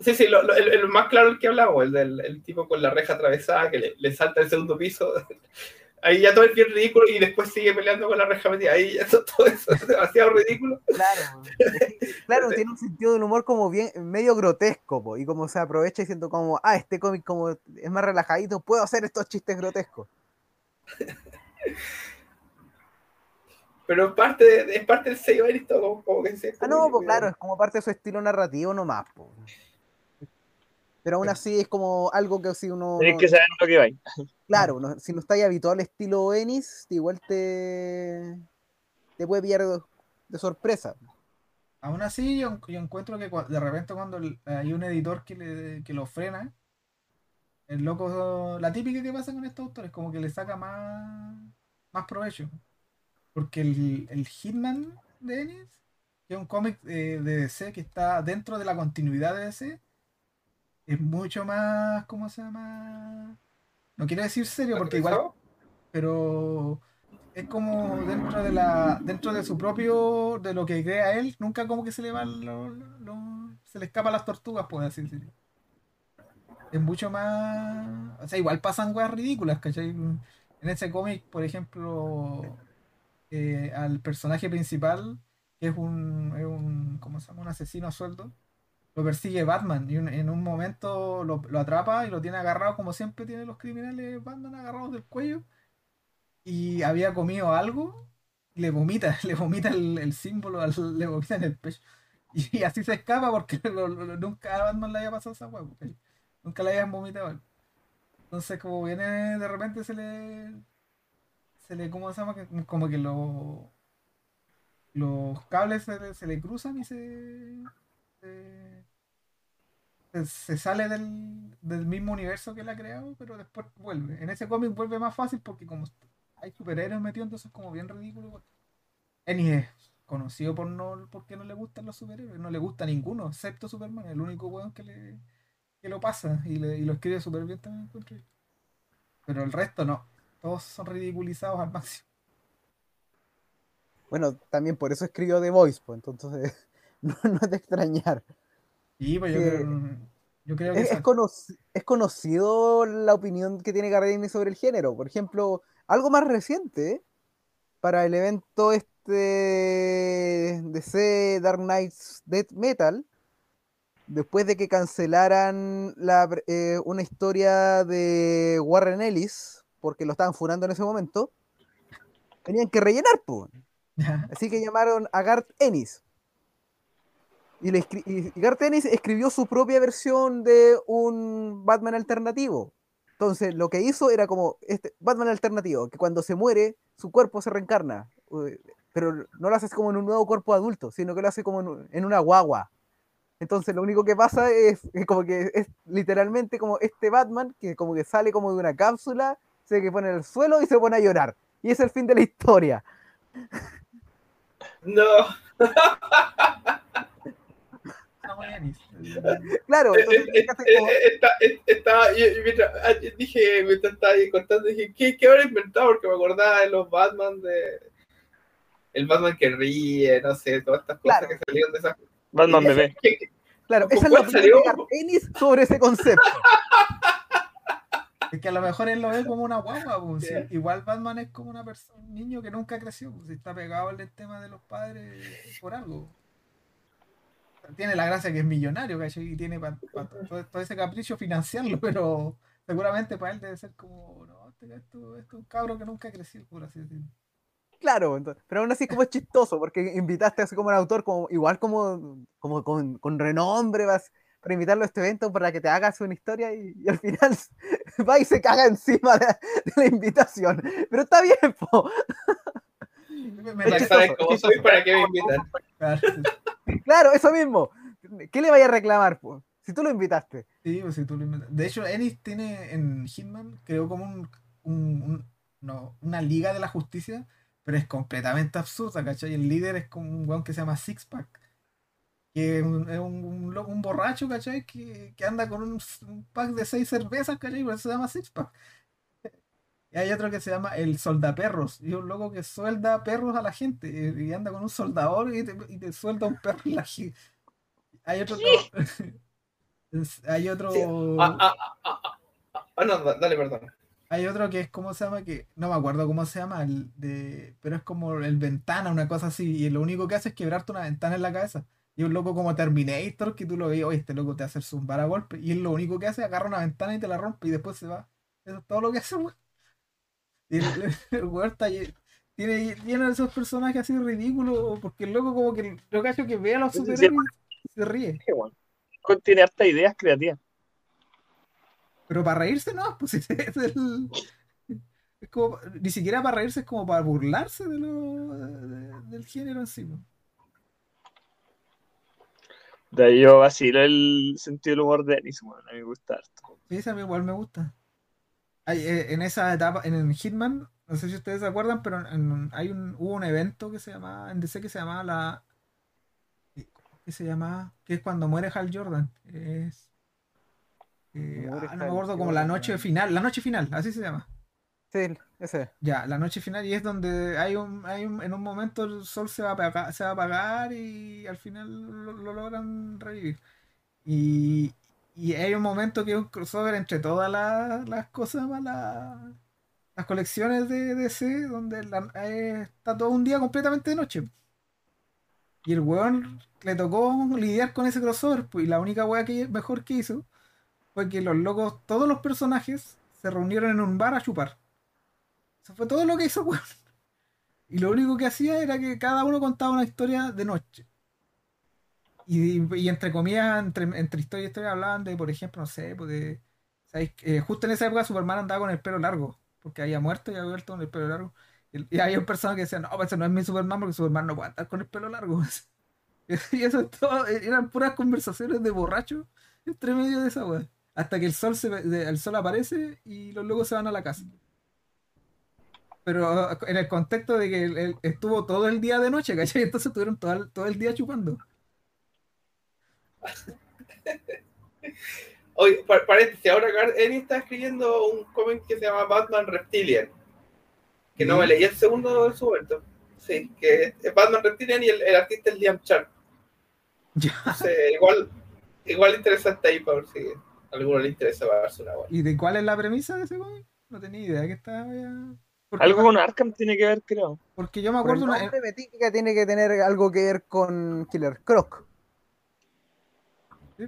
Sí, sí, lo- lo- el, el más claro el que hablamos, el del el tipo con la reja atravesada que le, le salta el segundo piso. Ahí ya todo es bien ridículo y después sigue peleando con la reja metida. Ahí ya todo, eso es demasiado ridículo. Claro, claro, tiene un sentido del humor como bien, medio grotesco, po, y como se aprovecha diciendo como, ah, este cómic como es más relajadito, puedo hacer estos chistes grotescos. Pero es parte, de- es parte del sello de esto, como, como que se. Ah, no, pues claro, es como parte de su estilo narrativo nomás, po. Pero aún así es como algo que si uno... Tienes que saber lo que va. Claro, no- si no estáis habituado al estilo Ennis, igual te, te puede pillar de, de sorpresa. aún así yo, yo encuentro que de repente cuando hay un editor que, le, que lo frena el loco la típica que pasa con estos autores como que le saca más más provecho porque el, el Hitman de Ennis que es un cómic eh, de DC que está dentro de la continuidad de DC es mucho más ¿cómo se llama? no quiero decir serio porque igual pero es como dentro de la dentro de su propio de lo que crea él nunca como que se le van lo- se le escapan las tortugas por así decirlo es mucho más o sea igual pasan cosas ridículas ¿cachai? en ese cómic por ejemplo eh, al personaje principal que es un, es un ¿cómo se llama? un asesino a sueldo lo persigue Batman y en un momento lo, atrapa y lo tiene agarrado como siempre tienen los criminales Batman agarrados del cuello y había comido algo, le vomita, le vomita el, símbolo, al- le vomita en el pecho. Y, así se escapa porque nunca a Batman le había pasado esa hueá, nunca le habían vomitado. Entonces, como viene, de repente se le. Se le, ¿cómo se llama? Como que lo, los cables se le, se le cruzan y. Se, se- sale del, del mismo universo que él ha creado, pero después vuelve. En ese cómic vuelve más fácil porque, como hay superhéroes metidos, entonces es como bien ridículo. Ennis es conocido por no porque no le gustan los superhéroes, no le gusta ninguno, excepto Superman, el único weón que le que lo pasa y, le- y lo escribe súper bien también encuentro. Pero el resto no, todos son ridiculizados al máximo. Bueno, también por eso escribió The Voice, pues entonces no, no es de extrañar. Y pues yo Que- creo, yo creo que Es, conocido la opinión que tiene Garrini sobre el género. Por ejemplo, algo más reciente, para el evento este DC Dark Knights Death Metal, después de que cancelaran la eh, una historia de Warren Ellis, porque lo estaban furando en ese momento, tenían que rellenar, pues. Así que llamaron a Garth Ennis. Y, Garth Ennis escribió su propia versión de un Batman alternativo. Entonces, lo que hizo era como este Batman alternativo, que cuando se muere, su cuerpo se reencarna. Pero no lo hace como en un nuevo cuerpo adulto, sino que lo hace como en, un- en una guagua. Entonces, lo único que pasa es, es como que es literalmente como este Batman que como que sale como de una cápsula, se que pone en el suelo y se pone a llorar. Y es el fin de la historia. No, bien. Claro, eh, entonces, eh, eh, está- eh, mientras- ah, dije, mientras estaba ahí contando, dije, ¿qué, qué habrá inventado? Porque me acordaba de los Batman de. El Batman que ríe, no sé, todas estas cosas Claro. que salieron de esas. Batman bebé. Claro, ¿Con esa es la opinión salió? de sobre ese concepto. Es que a lo mejor él lo ve como una guagua, pues, Sí. sí. igual Batman es como una persona, un niño que nunca creció, pues, está pegado al tema de los padres por algo. Tiene la gracia que es millonario, ¿cachai? Y tiene para todo, todo ese capricho financiarlo, pero seguramente para él debe ser como, no, este, esto, esto es un cabro que nunca creció, por así decirlo. Claro, entonces, pero aún así como es chistoso, porque invitaste así como un autor, como, igual como, como con, con renombre, vas para invitarlo a este evento para que te hagas una historia y, y al final va y se caga encima de, de la invitación. Pero está bien, po. Me- me Es parece- sabes chistoso, cómo soy, chistoso. ¿para qué me invitan? claro, eso mismo. ¿Qué le vaya a reclamar, po? Si tú lo invitaste. sí, pues, si tú lo inventas. De hecho, Ennis tiene en Hitman, creó como un, un- no, una liga de la justicia, pero es completamente absurda, ¿cachai? El líder es como un weón que se llama Sixpack, que es un, un- un borracho, ¿cachai? Que, que anda con un, un pack de seis cervezas, ¿cachai? Por eso se llama Sixpack. Y hay otro que se llama el soldaperros, y es un loco que suelda perros a la gente, y, y anda con un soldador y te, y te suelda un perro en la gi- Hay otro... es- Hay otro... Sí. Ah, ah, ah, ah, no, da- dale, perdón. Hay otro que es, ¿cómo se llama? Que no me acuerdo cómo se llama, el de, pero es como el ventana, una cosa así, y lo único que hace es quebrarte una ventana en la cabeza. Y un loco como Terminator, que tú lo ves, oye, este loco te hace zumbar a golpe, y él lo único que hace es agarra una ventana y te la rompe, y después se va. Eso es todo lo que hace, weón. El, weón está tiene, tiene esos personajes así ridículos, porque el loco como que lo cacho que ve a los superhéroes se ríe. Bueno. Tiene hartas ideas creativas. Pero para reírse no, pues es el. Es como, ni siquiera para reírse, es como para burlarse de lo, de- del género en sí. pues. De ahí yo vacilo el sentido del humor de Ennis, bueno, a mí me gusta harto. Sí, a mí igual me gusta. Hay, eh, en esa etapa, en Hitman, no sé si ustedes se acuerdan, pero en- hay un, hubo un evento que se llamaba, en DC que se llamaba la. ¿Cómo que se llamaba? Que es cuando muere Hal Jordan. Es. eh, ah, no me Hal acuerdo como la noche final, la noche final, así se llama. Sí, ese. Ya, la noche final y es donde hay un, hay un, en un momento el sol se va a apagar, se va a apagar y al final lo, lo logran revivir. Y, y hay un momento que es un crossover entre todas las, las cosas, más la- las colecciones de DC, donde la- eh, está todo un día completamente de noche. Y el weón le tocó lidiar con ese crossover, pues, y la única wea que mejor que hizo fue que los locos, todos los personajes se reunieron en un bar a chupar. Eso fue todo lo que hizo, weón. Y lo único que hacía era que cada uno contaba una historia de noche. Y, y entre comillas, entre, entre historia y historia hablaban de, por ejemplo, no sé, pues de ¿Sabéis? Eh, justo en esa época Superman andaba con el pelo largo, porque había muerto y había vuelto con el pelo largo. Y, y había un personaje que decía, no, pues ese no es mi Superman porque Superman no puede andar con el pelo largo. y eso es todo, eran puras conversaciones de borracho entre medio de esa weá. Hasta que el sol, se, el sol aparece y los locos se van a la casa. Pero en el contexto de que él- él estuvo todo el día de noche, ¿cachai? Entonces estuvieron todo el, todo el día chupando. Oye, pa- paréntesis, ahora Ennis está escribiendo un cómic que se llama Batman Reptilian. Que no me leí el segundo en su momento. Sí, que es Batman Reptilian y el, el artista es Liam Sharp. Ya. Entonces, igual, igual interesante ahí para ver si a alguno le interesa para darse una buena. ¿Y de cuál es la premisa de ese cómic? No tenía idea que estaba ya. Porque, Algo con Arkham tiene que ver, creo. porque yo me acuerdo una, que tiene que tener algo que ver con Killer Croc.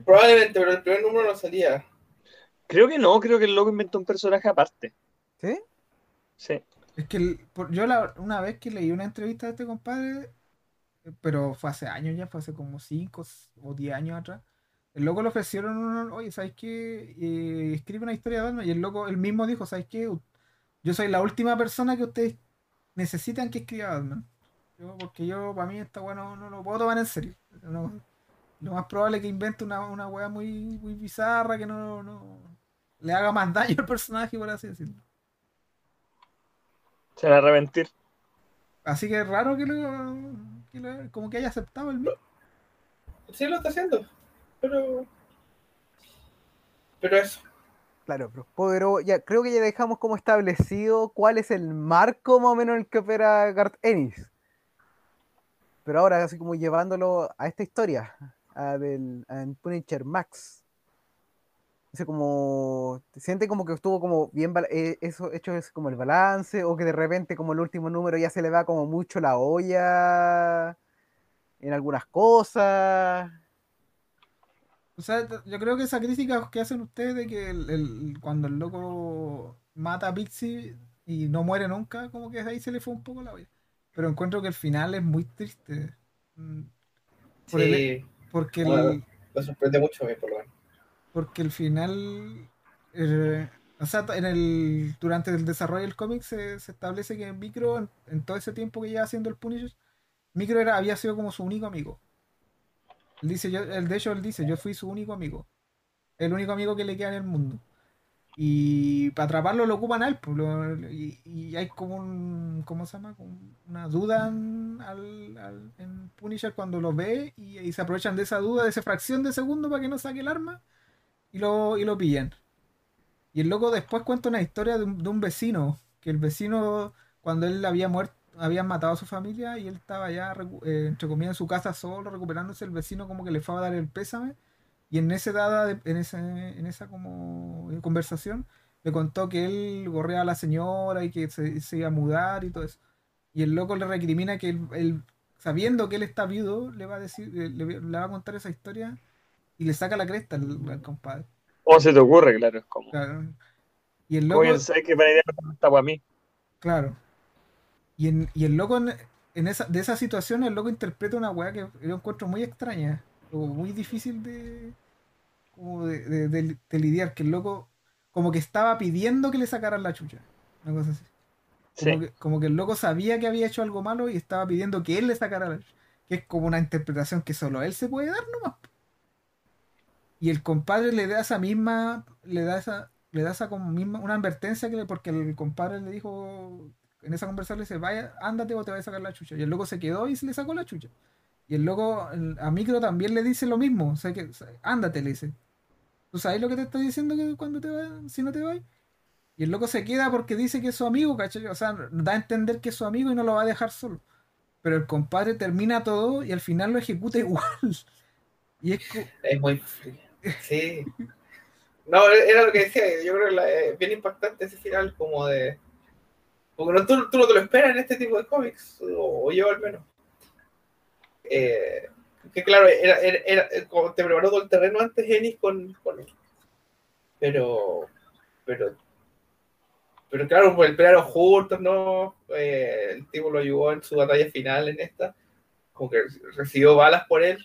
Probablemente, pero el primer número no salía. Creo que no, creo que el loco inventó un personaje aparte. ¿Sí? Sí. Es que el- por- yo la, una vez que leí una entrevista de este compadre, pero fue hace años ya, fue hace como 5 o 10 años atrás. El loco le ofrecieron, un- oye, ¿sabes qué? Eh, escribe una historia de Batman. Y el loco, él mismo dijo, ¿sabes qué? Yo soy la última persona que ustedes necesitan que escriba Batman. Yo- porque yo, para mí, esta weá no, no lo puedo tomar en serio. No- lo más probable es que invente una, una weá muy, muy bizarra que no, no le haga más daño al personaje, por así decirlo. Se van a arrepentir. Así que es raro que lo, que lo- como que haya aceptado el mismo. Sí lo está haciendo, pero... Pero eso. Claro, pero, pero ya creo que ya dejamos como establecido cuál es el marco más o menos en el que opera Garth Ennis. Pero ahora, así como llevándolo a esta historia, a del a en Punisher Max. Dice como, ¿te siente como que estuvo como bien, bala- eh, eso hecho es como el balance, o que de repente como el último número ya se le va como mucho la olla en algunas cosas? O sea, yo creo que esa crítica que hacen ustedes de que el- el- cuando el loco mata a Pixie y no muere nunca, como que ahí se le fue un poco la olla. Pero encuentro que el final es muy triste. Mm, Por el- Porque el, me sorprende mucho a mí, por lo menos. porque el final, eh, o sea, en el, durante el desarrollo del cómic se, se establece que Micro, en, en todo ese tiempo que lleva haciendo el Punisher, Micro era, había sido como su único amigo. Él dice, yo, él, de hecho, él dice, yo fui su único amigo. El único amigo que le queda en el mundo. Y para atraparlo lo ocupan a él. pues, y, hay como un, ¿cómo se llama? Una duda en, al- al- Punisher cuando lo ve y, se aprovechan de esa duda, de esa fracción de segundo para que no saque el arma y lo, y lo pillan. Y el loco después cuenta una historia de un, de un vecino, que el vecino, cuando él había muerto, habían matado a su familia y él estaba ya, eh, entre comillas, en su casa solo, recuperándose, el vecino como que le fue a dar el pésame. Y en ese dada, en ese, en esa como conversación, le contó que él gorreaba a la señora y que se, se iba a mudar y todo eso. Y el loco le recrimina que él, él, sabiendo que él está viudo, le va a decir, le, le- va a contar esa historia y le saca la cresta al, al compadre. ¿Cómo se te ocurre? Claro, es como. Claro. Y el loco, Oye, ¿sabes qué buena idea me está para mí? claro. Y, en- y el loco en, en esa, de esa situación, el loco interpreta una weá que yo encuentro muy extraña, o muy difícil de, como de, de- de- de lidiar, que el loco como que estaba pidiendo que le sacaran la chucha. Una cosa así. Como, Sí. que, como que el loco sabía que había hecho algo malo y estaba pidiendo que él le sacara la chucha. Que es como una interpretación que solo él se puede dar nomás. Y el compadre le da esa misma, le da esa, le da esa como misma, una advertencia que le- porque el compadre le dijo en esa conversación le dice, vaya, ándate o te va a sacar la chucha. Y el loco se quedó y se le sacó la chucha. Y el loco a Micro también le dice lo mismo, o sea que ándate, le dice. ¿Tú sabes lo que te estoy diciendo que cuando te va, si no te vas? Y el loco se queda porque dice que es su amigo, ¿cachai? O sea, da a entender que es su amigo y no lo va a dejar solo. Pero el compadre termina todo y al final lo ejecuta igual. Y es co- Es muy. Sí. No, era lo que decía. Yo creo que la- es bien impactante ese final, como de. Porque no, tú, tú no te lo esperas en este tipo de cómics, o, o yo al menos. Eh, que claro, era, era, era- como te preparó todo el terreno antes Ennis con, con él. Pero. Pero. Pero claro, pues pelearon juntos, ¿no? Eh, el tipo lo ayudó en su batalla final en esta. Como que recibió balas por él.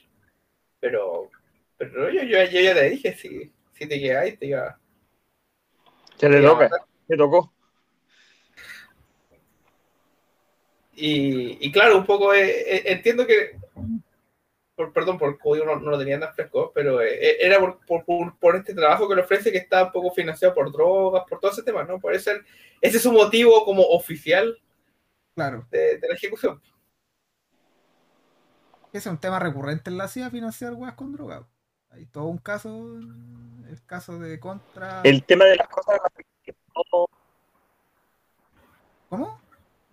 Pero pero yo, yo, yo ya te dije, si, si te quedáis, te iba, Ya le toca, le tocó. Y, y claro, un poco eh, eh, entiendo que, por, perdón, por el código no, no lo tenía tan fresco, pero eh, eh, era por, por, por- este trabajo que le ofrece que está un poco financiado por drogas, por todo ese tema, ¿no? Por ese, ese es su motivo como oficial Claro. de, de la ejecución. Ese es un tema recurrente en la CIA, financiar weas con droga. Hay todo un caso, el caso de contra... El tema de las cosas, ¿Cómo?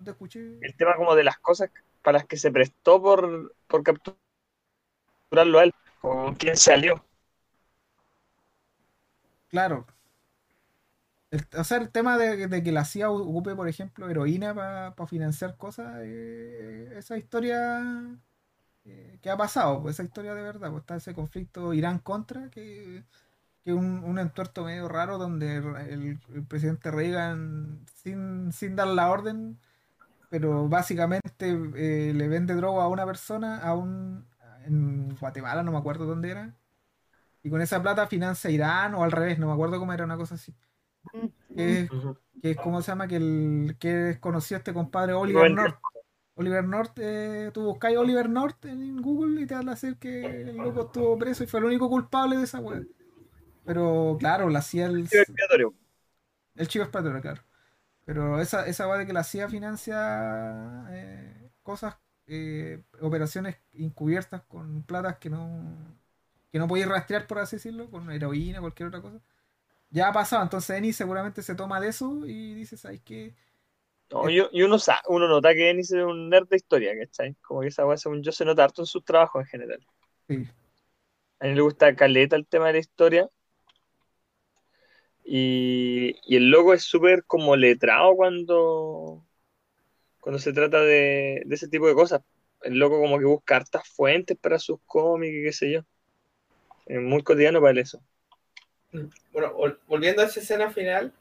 Te escuché. el tema como de las cosas para las que se prestó por, por con quién salió. Claro. El- o sea, el tema de, que la CIA ocupe, por ejemplo, heroína para financiar cosas, eh, esa historia eh, que ha pasado, pues esa historia de verdad, pues está ese conflicto Irán-Contra, que que un, un entuerto medio raro donde el, el presidente Reagan, sin, sin dar la orden, pero básicamente eh, le vende droga a una persona, a un, en Guatemala, no me acuerdo dónde era, y con esa plata financia Irán o al revés, no me acuerdo cómo era una cosa así. Que es, que es como se llama, que el que es conocido este compadre Oliver North. Oliver North, eh, tú buscáis Oliver North en Google y te van a hacer que el loco estuvo preso y fue el único culpable de esa web. Pero claro, la CIA, el, Chivo expiatorio. el chivo expiatorio, claro. Pero esa, esa weá de que la CIA financia eh, cosas, eh, operaciones encubiertas con platas que no, que no podéis rastrear, por así decirlo, con heroína, cualquier otra cosa. Ya ha pasado, entonces Eni seguramente se toma de eso y dice, ¿sabes qué? No, y, y uno, sa- uno nota que Denis es un nerd de historia, ¿cachai? Como que esa weá, según yo, se nota harto en sus trabajos en general. Sí. A él le gusta caleta el tema de la historia. Y, y el loco es súper como letrado cuando, cuando se trata de, de ese tipo de cosas. El loco como que busca hartas fuentes para sus cómics y qué sé yo. Es muy cotidiano para él eso. Bueno, vol- volviendo a esa escena final,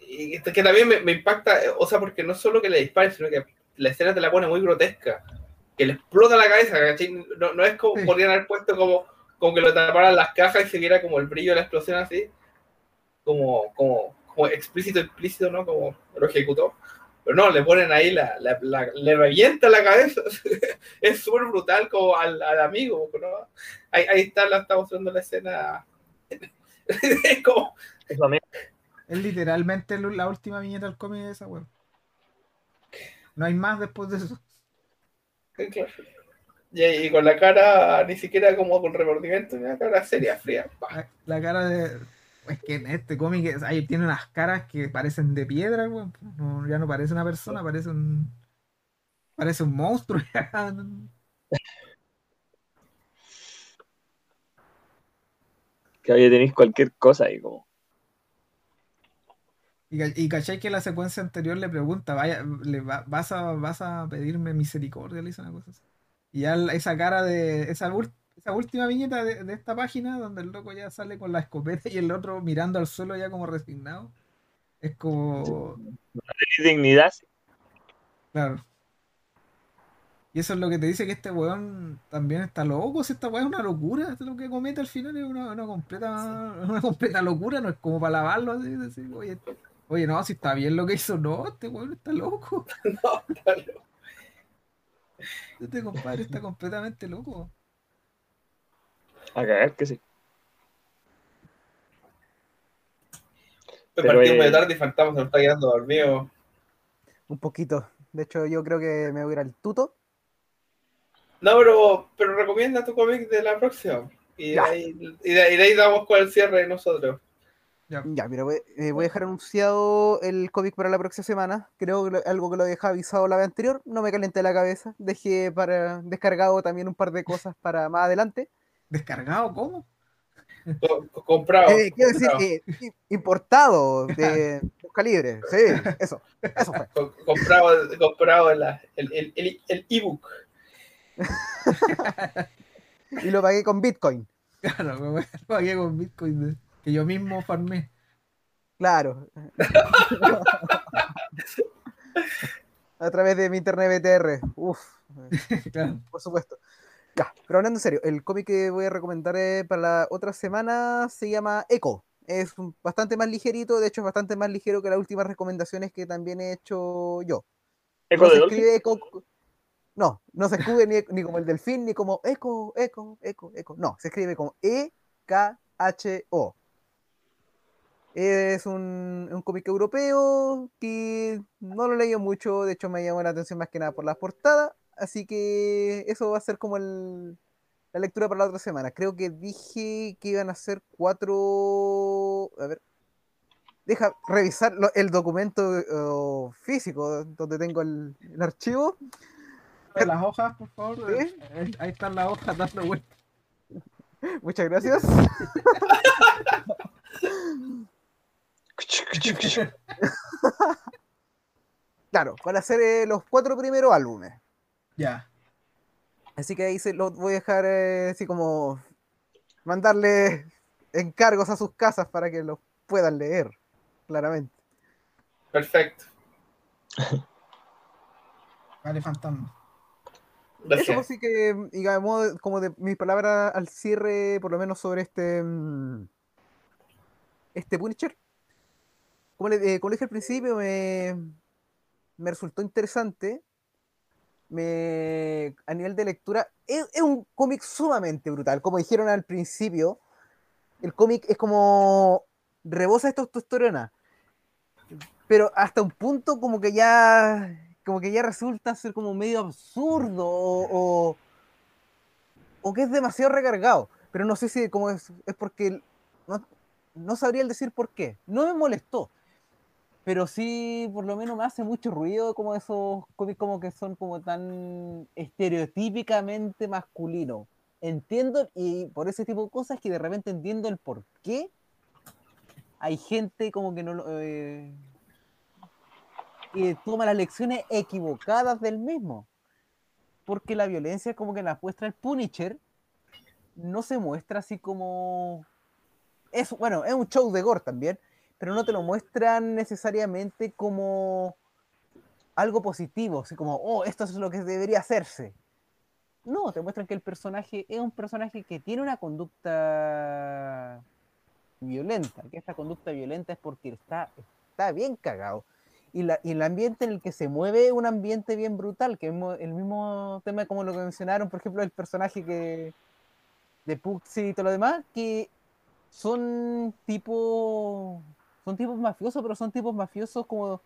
y que también me, me impacta, o sea, porque no solo que le disparen, sino que la escena te la pone muy grotesca, que le explota la cabeza, ¿cachai? No, no es como Sí. podrían haber puesto como, como que lo taparan las cajas y se viera como el brillo de la explosión así, como, como, como explícito, explícito, ¿no? Como lo ejecutó. Pero no, le ponen ahí, la, la- la- le revienta la cabeza. es súper brutal como al, al amigo, ¿no? Ahí, ahí está, la está mostrando la escena. es como, Es literalmente la última viñeta del cómic de esa web. No hay más después de eso. claro. Y, y con la cara ni siquiera como con remordimiento, una cara seria, fría. la cara de. Es que en este cómic ahí tiene unas caras que parecen de piedra, weón. No, ya no parece una persona, parece un. Parece un monstruo. ya. que ahí tenéis cualquier cosa ahí como. Y, y cachai que la secuencia anterior le pregunta, vaya, le va- vas a, vas a pedirme misericordia, le dice una cosa así. Y ya esa cara de, esa, esa última viñeta de, de esta página, donde el loco ya sale con la escopeta y el otro mirando al suelo ya como resignado, es como, Tenéis dignidad. claro. Y eso es lo que te dice que este weón también está loco, si esta weón es una locura, esto es lo que comete al final es una, una completa, una completa locura, no es como para lavarlo así, decir, oye, oye, no, si está bien lo que hizo, no, este weón está loco. No, claro. Este compadre está completamente loco. A cagar que sí. Estoy Pero, partiendo eh, de tarde y Fantasma se me está quedando dormido. Un poquito. De hecho, yo creo que me voy a ir al tuto. No, pero, pero recomienda tu cómic de la próxima. Y de, ahí, y, de, y de ahí damos con el cierre de nosotros. Ya. Ya, mira, voy, eh, voy a dejar anunciado el cómic para la próxima semana. Creo que lo- algo que lo dejé avisado la vez anterior. No me calenté la cabeza. Dejé para descargado también un par de cosas para más adelante. ¿Descargado cómo? Co- co- comprado. Eh, quiero decir, comprado, eh, importado de calibre. Sí, eso. Eso fue. co- comprado, comprado la- el el- el- el ebook. Y lo pagué con Bitcoin. Claro, a pagué con Bitcoin de- que yo mismo farmé. Claro. A través de mi internet BTR. Uf. Claro. por supuesto. Ya, pero hablando en serio, el cómic que voy a recomendar eh, para la otra semana se llama Echo, Es un- bastante más ligerito, de hecho es bastante más ligero que las últimas recomendaciones que también he hecho yo. Eco no de se escribe eco. No, no se escribe ni, ni como el delfín, ni como eco, eco, eco, eco. No, se escribe como E-K-H-O. Es un, un cómic europeo que no lo leí mucho, de hecho me llamó la atención más que nada por la portada, así que eso va a ser como el- la lectura para la otra semana. Creo que dije que iban a ser cuatro... A ver, deja revisar lo- el documento eh, físico donde tengo el, el archivo. Las hojas, por favor. ¿Sí? Ahí, ahí están las hojas dando vueltas. Muchas gracias. Claro, para hacer eh, los cuatro primeros álbumes. Ya. Así que ahí se los voy a dejar eh, así como mandarle encargos a sus casas para que los puedan leer, claramente. Perfecto. Vale, fantasma. Eso pues sí que, digamos, como de mis palabras al cierre, por lo menos sobre este mm, este Punisher. Como le, eh, como le dije al principio, me, me resultó interesante. Me, a nivel de lectura, es, un cómic sumamente brutal. Como dijeron al principio, el cómic es como rebosa esta testosterona. Pero hasta un punto como que ya como que ya resulta ser como medio absurdo o, o, que es demasiado recargado. Pero no sé si como es, es porque no, no sabría decir por qué. No me molestó. Pero sí, por lo menos me hace mucho ruido como esos cómics como que son como tan estereotípicamente masculinos. Entiendo, y por ese tipo de cosas que de repente entiendo el por qué hay gente como que no eh, que toma las lecciones equivocadas del mismo. Porque la violencia como que la muestra el Punisher no se muestra así como... Es, bueno, es un show de gore también, pero no te lo muestran necesariamente como algo positivo, así como, oh, esto es lo que debería hacerse. No, te muestran que el personaje es un personaje que tiene una conducta violenta, que esta conducta violenta es porque está, está bien cagado. Y, la, y el ambiente en el que se mueve es un ambiente bien brutal, que es el mismo tema como lo que mencionaron, por ejemplo, el personaje que de Puxi y todo lo demás, que son tipo son tipos mafiosos, pero son tipos mafiosos como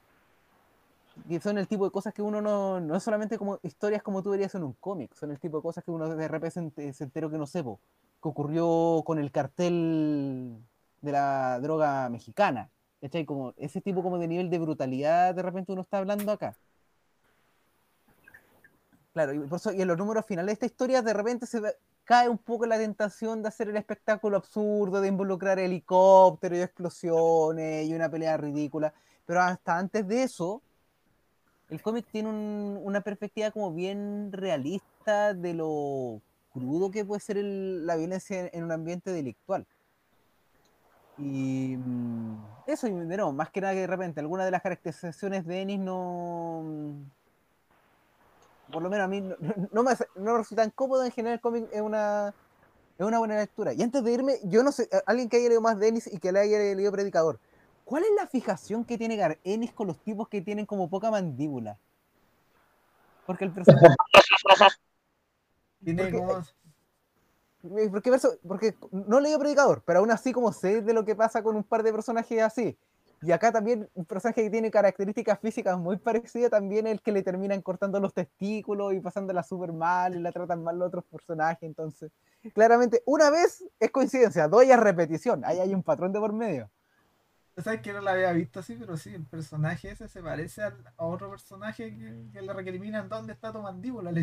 que son el tipo de cosas que uno no, no es solamente como historias como tú verías en un cómic, son el tipo de cosas que uno de repente se enteró que no sé, po, que ocurrió con el cartel de la droga mexicana. ¿Cachai? Como ese tipo como de nivel de brutalidad de repente uno está hablando acá. Claro, y, por eso, y en los números finales de esta historia de repente se ve- cae un poco la tentación de hacer el espectáculo absurdo, de involucrar helicópteros y explosiones y una pelea ridícula. Pero hasta antes de eso, el cómic tiene un- una perspectiva como bien realista de lo crudo que puede ser la violencia en, un ambiente delictual. Y mm, eso, y nuevo, más que nada que de repente algunas de las caracterizaciones de Ennis no. Por lo menos a mí no, no me, no me resultan cómodas en general el cómic es una, es una buena lectura. Y antes de irme, yo no sé, alguien que haya leído más de Ennis y que le haya leído Predicador, ¿cuál es la fijación que tiene Gar Ennis con los tipos que tienen como poca mandíbula? Porque el personaje. Tiene Porque- como. Eh, Porque, porque no leí Predicador, pero aún así como sé de lo que pasa con un par de personajes así. Y acá también un personaje que tiene características físicas muy parecidas también es el que le terminan cortando los testículos y pasándola súper mal y la tratan mal los otros personajes. Entonces, claramente, una vez es coincidencia, dos ya es repetición. Ahí hay un patrón de por medio. ¿Sabes que no la había visto así? Pero sí, el personaje ese se parece a otro personaje que, le recriminan dónde está tu mandíbula. No,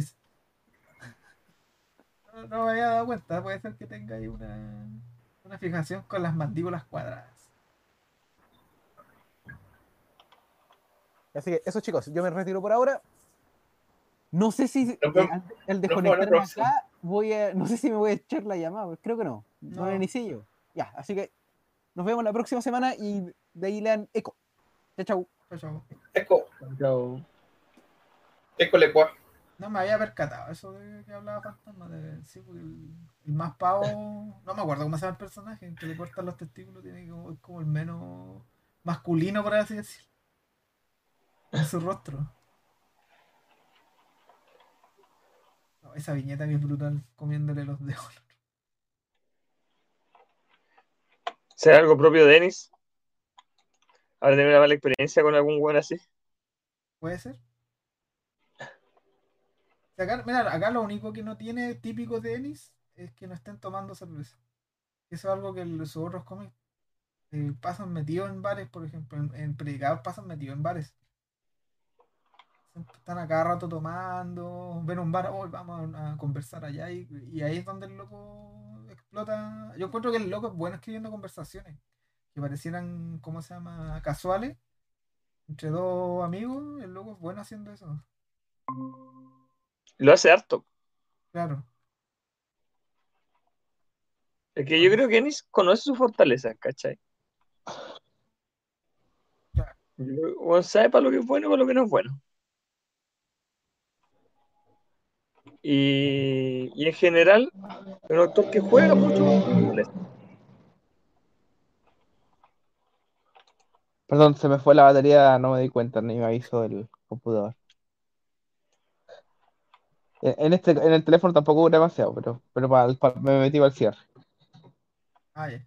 no me había dado cuenta, puede ser que tenga ahí una, una fijación con las mandíbulas cuadradas. Así que eso chicos, yo me retiro por ahora. No sé si eh, al, desconectarme acá voy a, no sé si me voy a echar la llamada, pues creo que no. No, No. inicié yo. Ya, así que nos vemos la próxima semana y de ahí lean eco. Chao, chao. Chao, chao. Eco, Chao. eco. No me había percatado eso de que hablaba fantasma. De, sí, porque el, el más pavo No me acuerdo cómo se llama el personaje, el que le cortan los testículos, tiene como, es como el menos masculino, por así decirlo. En su rostro. No, esa viñeta que es brutal, comiéndole los dedos. ¿Será algo propio de Ennis? ¿Habrá tenido una mala experiencia con algún weón así? ¿Puede ser? Acá, mira, acá lo único que no tiene típico de Ennis es que no estén tomando cerveza. Eso es algo que sus otros cómics eh, pasan metidos en bares, por ejemplo. En, en Predicados pasan metidos en bares. Están a cada rato tomando, ven un bar, oh, vamos a, conversar allá. Y, y ahí es donde el loco explota. Yo encuentro que el loco es bueno escribiendo conversaciones que parecieran, ¿cómo se llama? Casuales. Entre dos amigos, el loco es bueno haciendo eso. Lo hace harto. Claro. Es que yo creo que Ennis conoce sus fortalezas, ¿cachai? Que Weón sabe para lo que es bueno y para lo que no es bueno. Y, y en general, un autor que juega mucho. Perdón, se me fue la batería, no me di cuenta, ni me aviso del computador. En este, en el teléfono tampoco dura demasiado, pero, pero para el- para- me metí para el cierre. Ah, ya.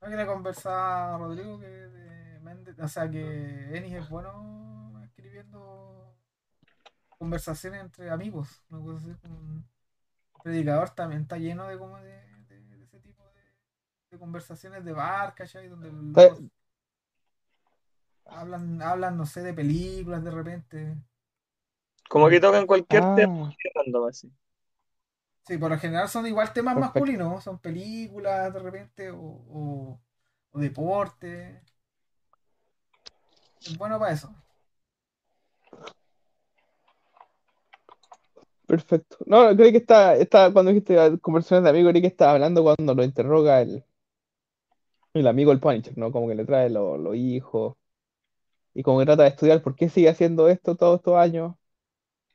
No quería conversar, Rodrigo, que de Méndez- o sea, que Ennis es bueno escribiendo conversaciones entre amigos, una cosa así, un predicador también está lleno de como de, de- de ese tipo de, de conversaciones de bar, ¿cachai? Donde los Pues- hablan, hablan, no sé, de películas de repente. Como que tocan cualquier Ah, tema así. Sí, por lo general son igual temas Perfecto. masculinos, son películas de repente o, o, o deporte. Es bueno para eso. Perfecto. No, creí que está, está cuando dijiste conversaciones de amigos, creí que estaba hablando cuando lo interroga el, el amigo el Punisher, ¿no? Como que le trae lo- los hijos y como que trata de estudiar por qué sigue haciendo esto todos estos años,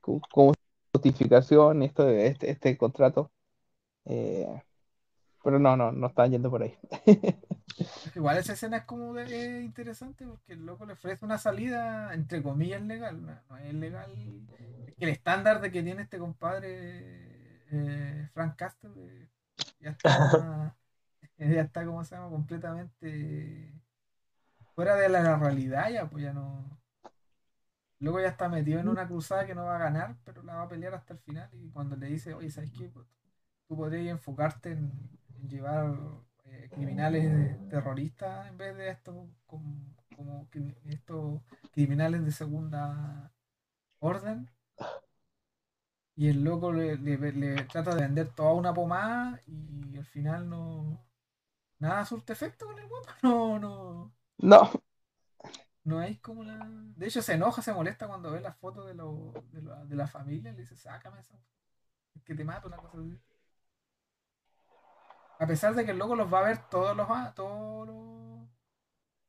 co- como justificación, esto de este, este contrato. Eh, pero no, no, no están yendo por ahí. Igual esa escena es como es interesante porque el loco le ofrece una salida, entre comillas, legal. No, es legal. El estándar de que tiene este compadre eh, Frank Castle eh, ya está, ya está, ¿cómo se llama? Completamente fuera de la realidad ya, pues ya no. Luego ya está metido en una cruzada que no va a ganar, pero la va a pelear hasta el final. Y cuando le dice, oye, ¿sabes qué? Pues, tú podrías enfocarte en, en llevar eh, criminales terroristas en vez de estos como, como estos criminales de segunda orden. Y el loco le, le- le trata de vender toda una pomada y al final no. Nada surte efecto con el guapo. No, no. No, No hay como la. De hecho, se enoja, se molesta cuando ve las fotos de, lo- de, la, de la familia. Le dice, sácame esa. Es que te mato, una cosa así. A pesar de que el loco los va a ver todos los. Todos los.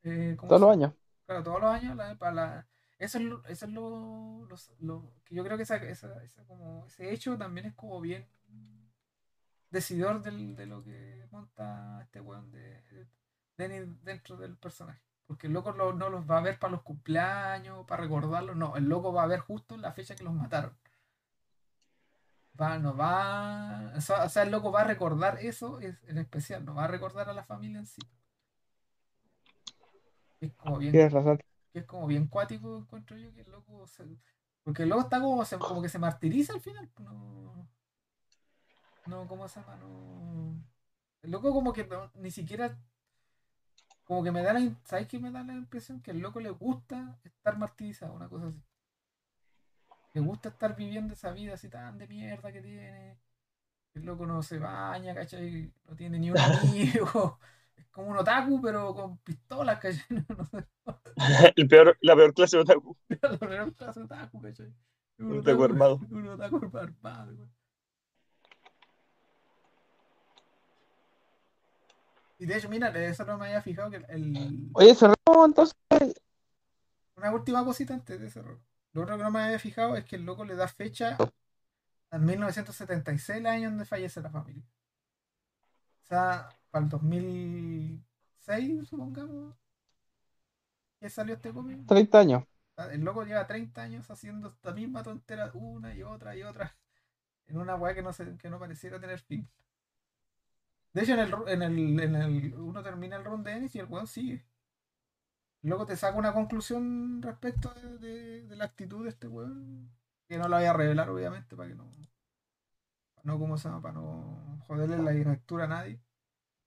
eh, ¿cómo todos los llama? años. Claro, todos los años. la- para la- eso es lo, eso es lo, que yo creo que esa, esa- esa como, ese hecho también es como bien decidor del- de lo que monta este weón de, de dentro del personaje. Porque el loco lo- no los va a ver para los cumpleaños, para recordarlos, no, el loco va a ver justo la fecha que los mataron. Va, no va, o sea, o sea, el loco va a recordar eso es- en especial, no va a recordar a la familia en sí. Es como bien, Tienes razón. que es como bien cuático, encuentro yo, que el loco se- porque el loco está como, se- como que se martiriza al final. pues, No, no, ¿cómo se llama? No. El loco como que no- ni siquiera, como que me da la, ¿sabes qué me da la impresión? Que el loco le gusta estar martirizado, una cosa así. Le gusta estar viviendo esa vida así tan de mierda que tiene. El loco no se baña, ¿cachai? No tiene ni un amigo. Es como un otaku, pero con pistolas, ¿cachai? No sé. El peor, la peor clase de otaku. Lo primero que hace otaku, ¿cachai? Un otaku armado. Un otaku armado, güey. Y de hecho, mira, de eso no me había fijado que el, Oye, cerramos entonces. una última cosita antes de cerrar. Lo otro que no me había fijado es que el loco le da fecha En 1976, el año donde fallece la familia. O sea, para el 2006, supongamos, que salió este cómic. 30 años. El loco lleva 30 años haciendo esta misma tontera una y otra y otra. En una weá que no, se, que no pareciera tener fin. De hecho, en el, en el, en el uno termina el run de Ennis y el weón sigue. Luego te saca una conclusión respecto de, la actitud de este weón. Que no la voy a revelar, obviamente, para que no. Para no, ¿cómo se? Para no joderle la lectura a nadie.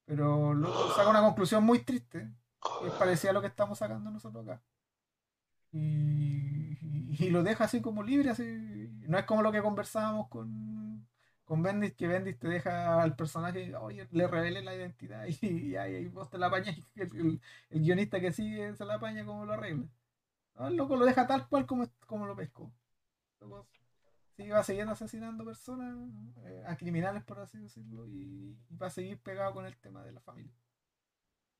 Pero luego saca una conclusión muy triste. Que es parecida a lo que estamos sacando nosotros acá. Y, y lo deja así como libre, así. No es como lo que conversábamos con, con Bendis, que Bendis te deja al personaje, oye, le revele la identidad y, ahí vos te la apañas el, guionista que sigue se la apaña como lo arregla. El loco lo deja tal cual como, como lo pescó. Loco sigue, va siguiendo asesinando personas, eh, a criminales por así decirlo, y, va a seguir pegado con el tema de la familia.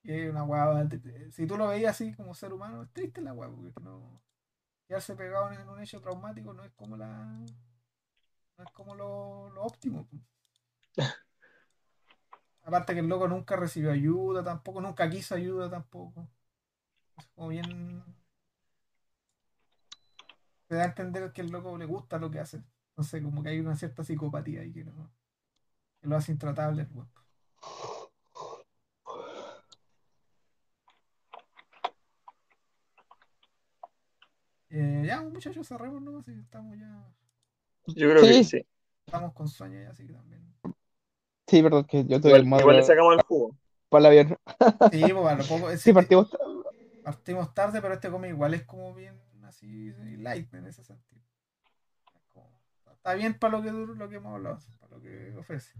Y es una hueá, si tú lo veías así como ser humano, es triste la hueá, porque no, quedarse pegado en un hecho traumático no es como la no es como lo, lo óptimo aparte que el loco nunca recibió ayuda tampoco nunca quiso ayuda tampoco. Es como bien te da a entender que el loco le gusta lo que hace. No sé como que hay una cierta psicopatía ahí que, no, que lo hace intratable weón. Eh, ya muchachos cerremos nomás y estamos ya Yo creo que Sí. sí. estamos con sueño ya así que también Sí, perdón, que yo tuve Igual, el modo igual le sacamos el jugo. para el avión. Sí, pues a lo poco. Sí, decir, partimos. partimos tarde, pero este cómic igual es como bien así light en ese sentido. Como- está bien para lo que dura, lo que hemos hablado, para lo que ofrece.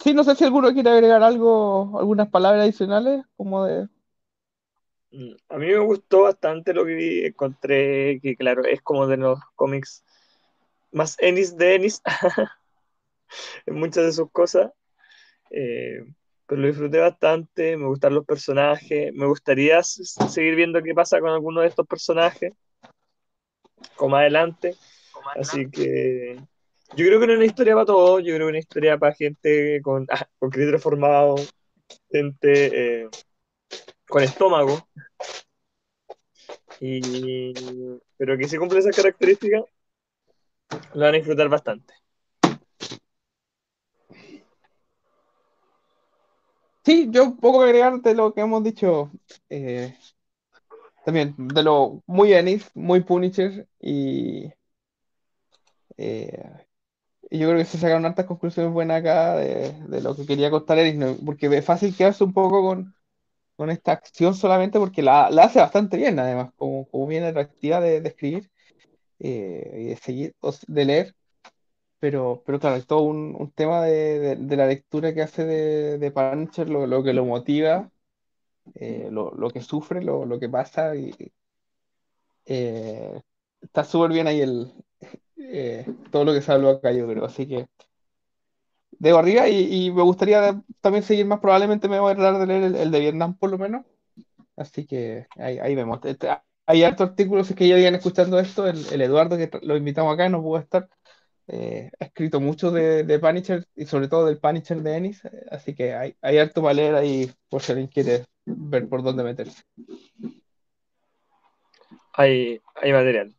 Sí, no sé si alguno quiere agregar algo, algunas palabras adicionales, como de. Mm, A mí me gustó bastante lo que vi. Encontré que, claro, es como de los cómics más Ennis de Ennis en muchas de sus cosas. Eh, pero lo disfruté bastante. Me gustaron los personajes. Me gustaría seguir viendo qué pasa con alguno de estos personajes. Como adelante. Así que yo creo que no es una historia para todos. Yo creo que es una historia para gente con, ah, con criterio formado, gente eh, con estómago. Y, pero que si cumple esas características, la van a disfrutar bastante. Sí, yo poco agregar de lo que hemos dicho. eh, también, de lo muy Ennis, muy Punisher y. eh, y yo creo que se sacaron hartas conclusiones buenas acá de, de lo que quería contar Ennis, porque es fácil quedarse un poco con, con esta acción solamente porque la, hace bastante bien, además, como, como bien atractiva de, escribir eh, y de seguir, de leer. Pero, pero claro, es todo un, tema de, de- la lectura que hace de, de Punisher, lo, lo que lo motiva, eh, lo, lo que sufre, lo, lo que pasa, y eh, está súper bien ahí el, eh, todo lo que se habló acá, yo creo. Así que debo arriba y, y me gustaría también seguir más, probablemente me voy a tratar de leer el, el de Vietnam por lo menos. Así que ahí, ahí vemos. Este, hay hartos artículos, que ya iban escuchando esto, el, el Eduardo que lo invitamos acá, no pudo estar. eh, ha escrito mucho de, de Punisher y sobre todo del Punisher de Ennis, así que hay, hay harto para leer ahí por si alguien quiere ver por dónde meterse. Hay, hay material.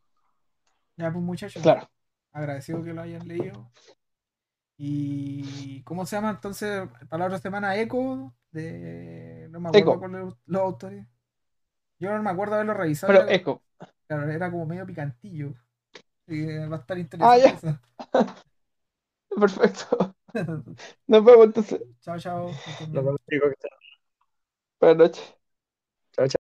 Ya, pues muchachos, Claro. agradecido que lo hayan leído. Y ¿cómo se llama entonces? Para la otra semana, Eco, de no me acuerdo los autores. Yo no me acuerdo haberlo revisado. Pero era, Eco, claro, era como medio picantillo. Va a estar Ah, interesante ya. eso. perfecto. Nos vemos entonces. chao, chao. Nos vemos, Buenas noches. Chao, chao.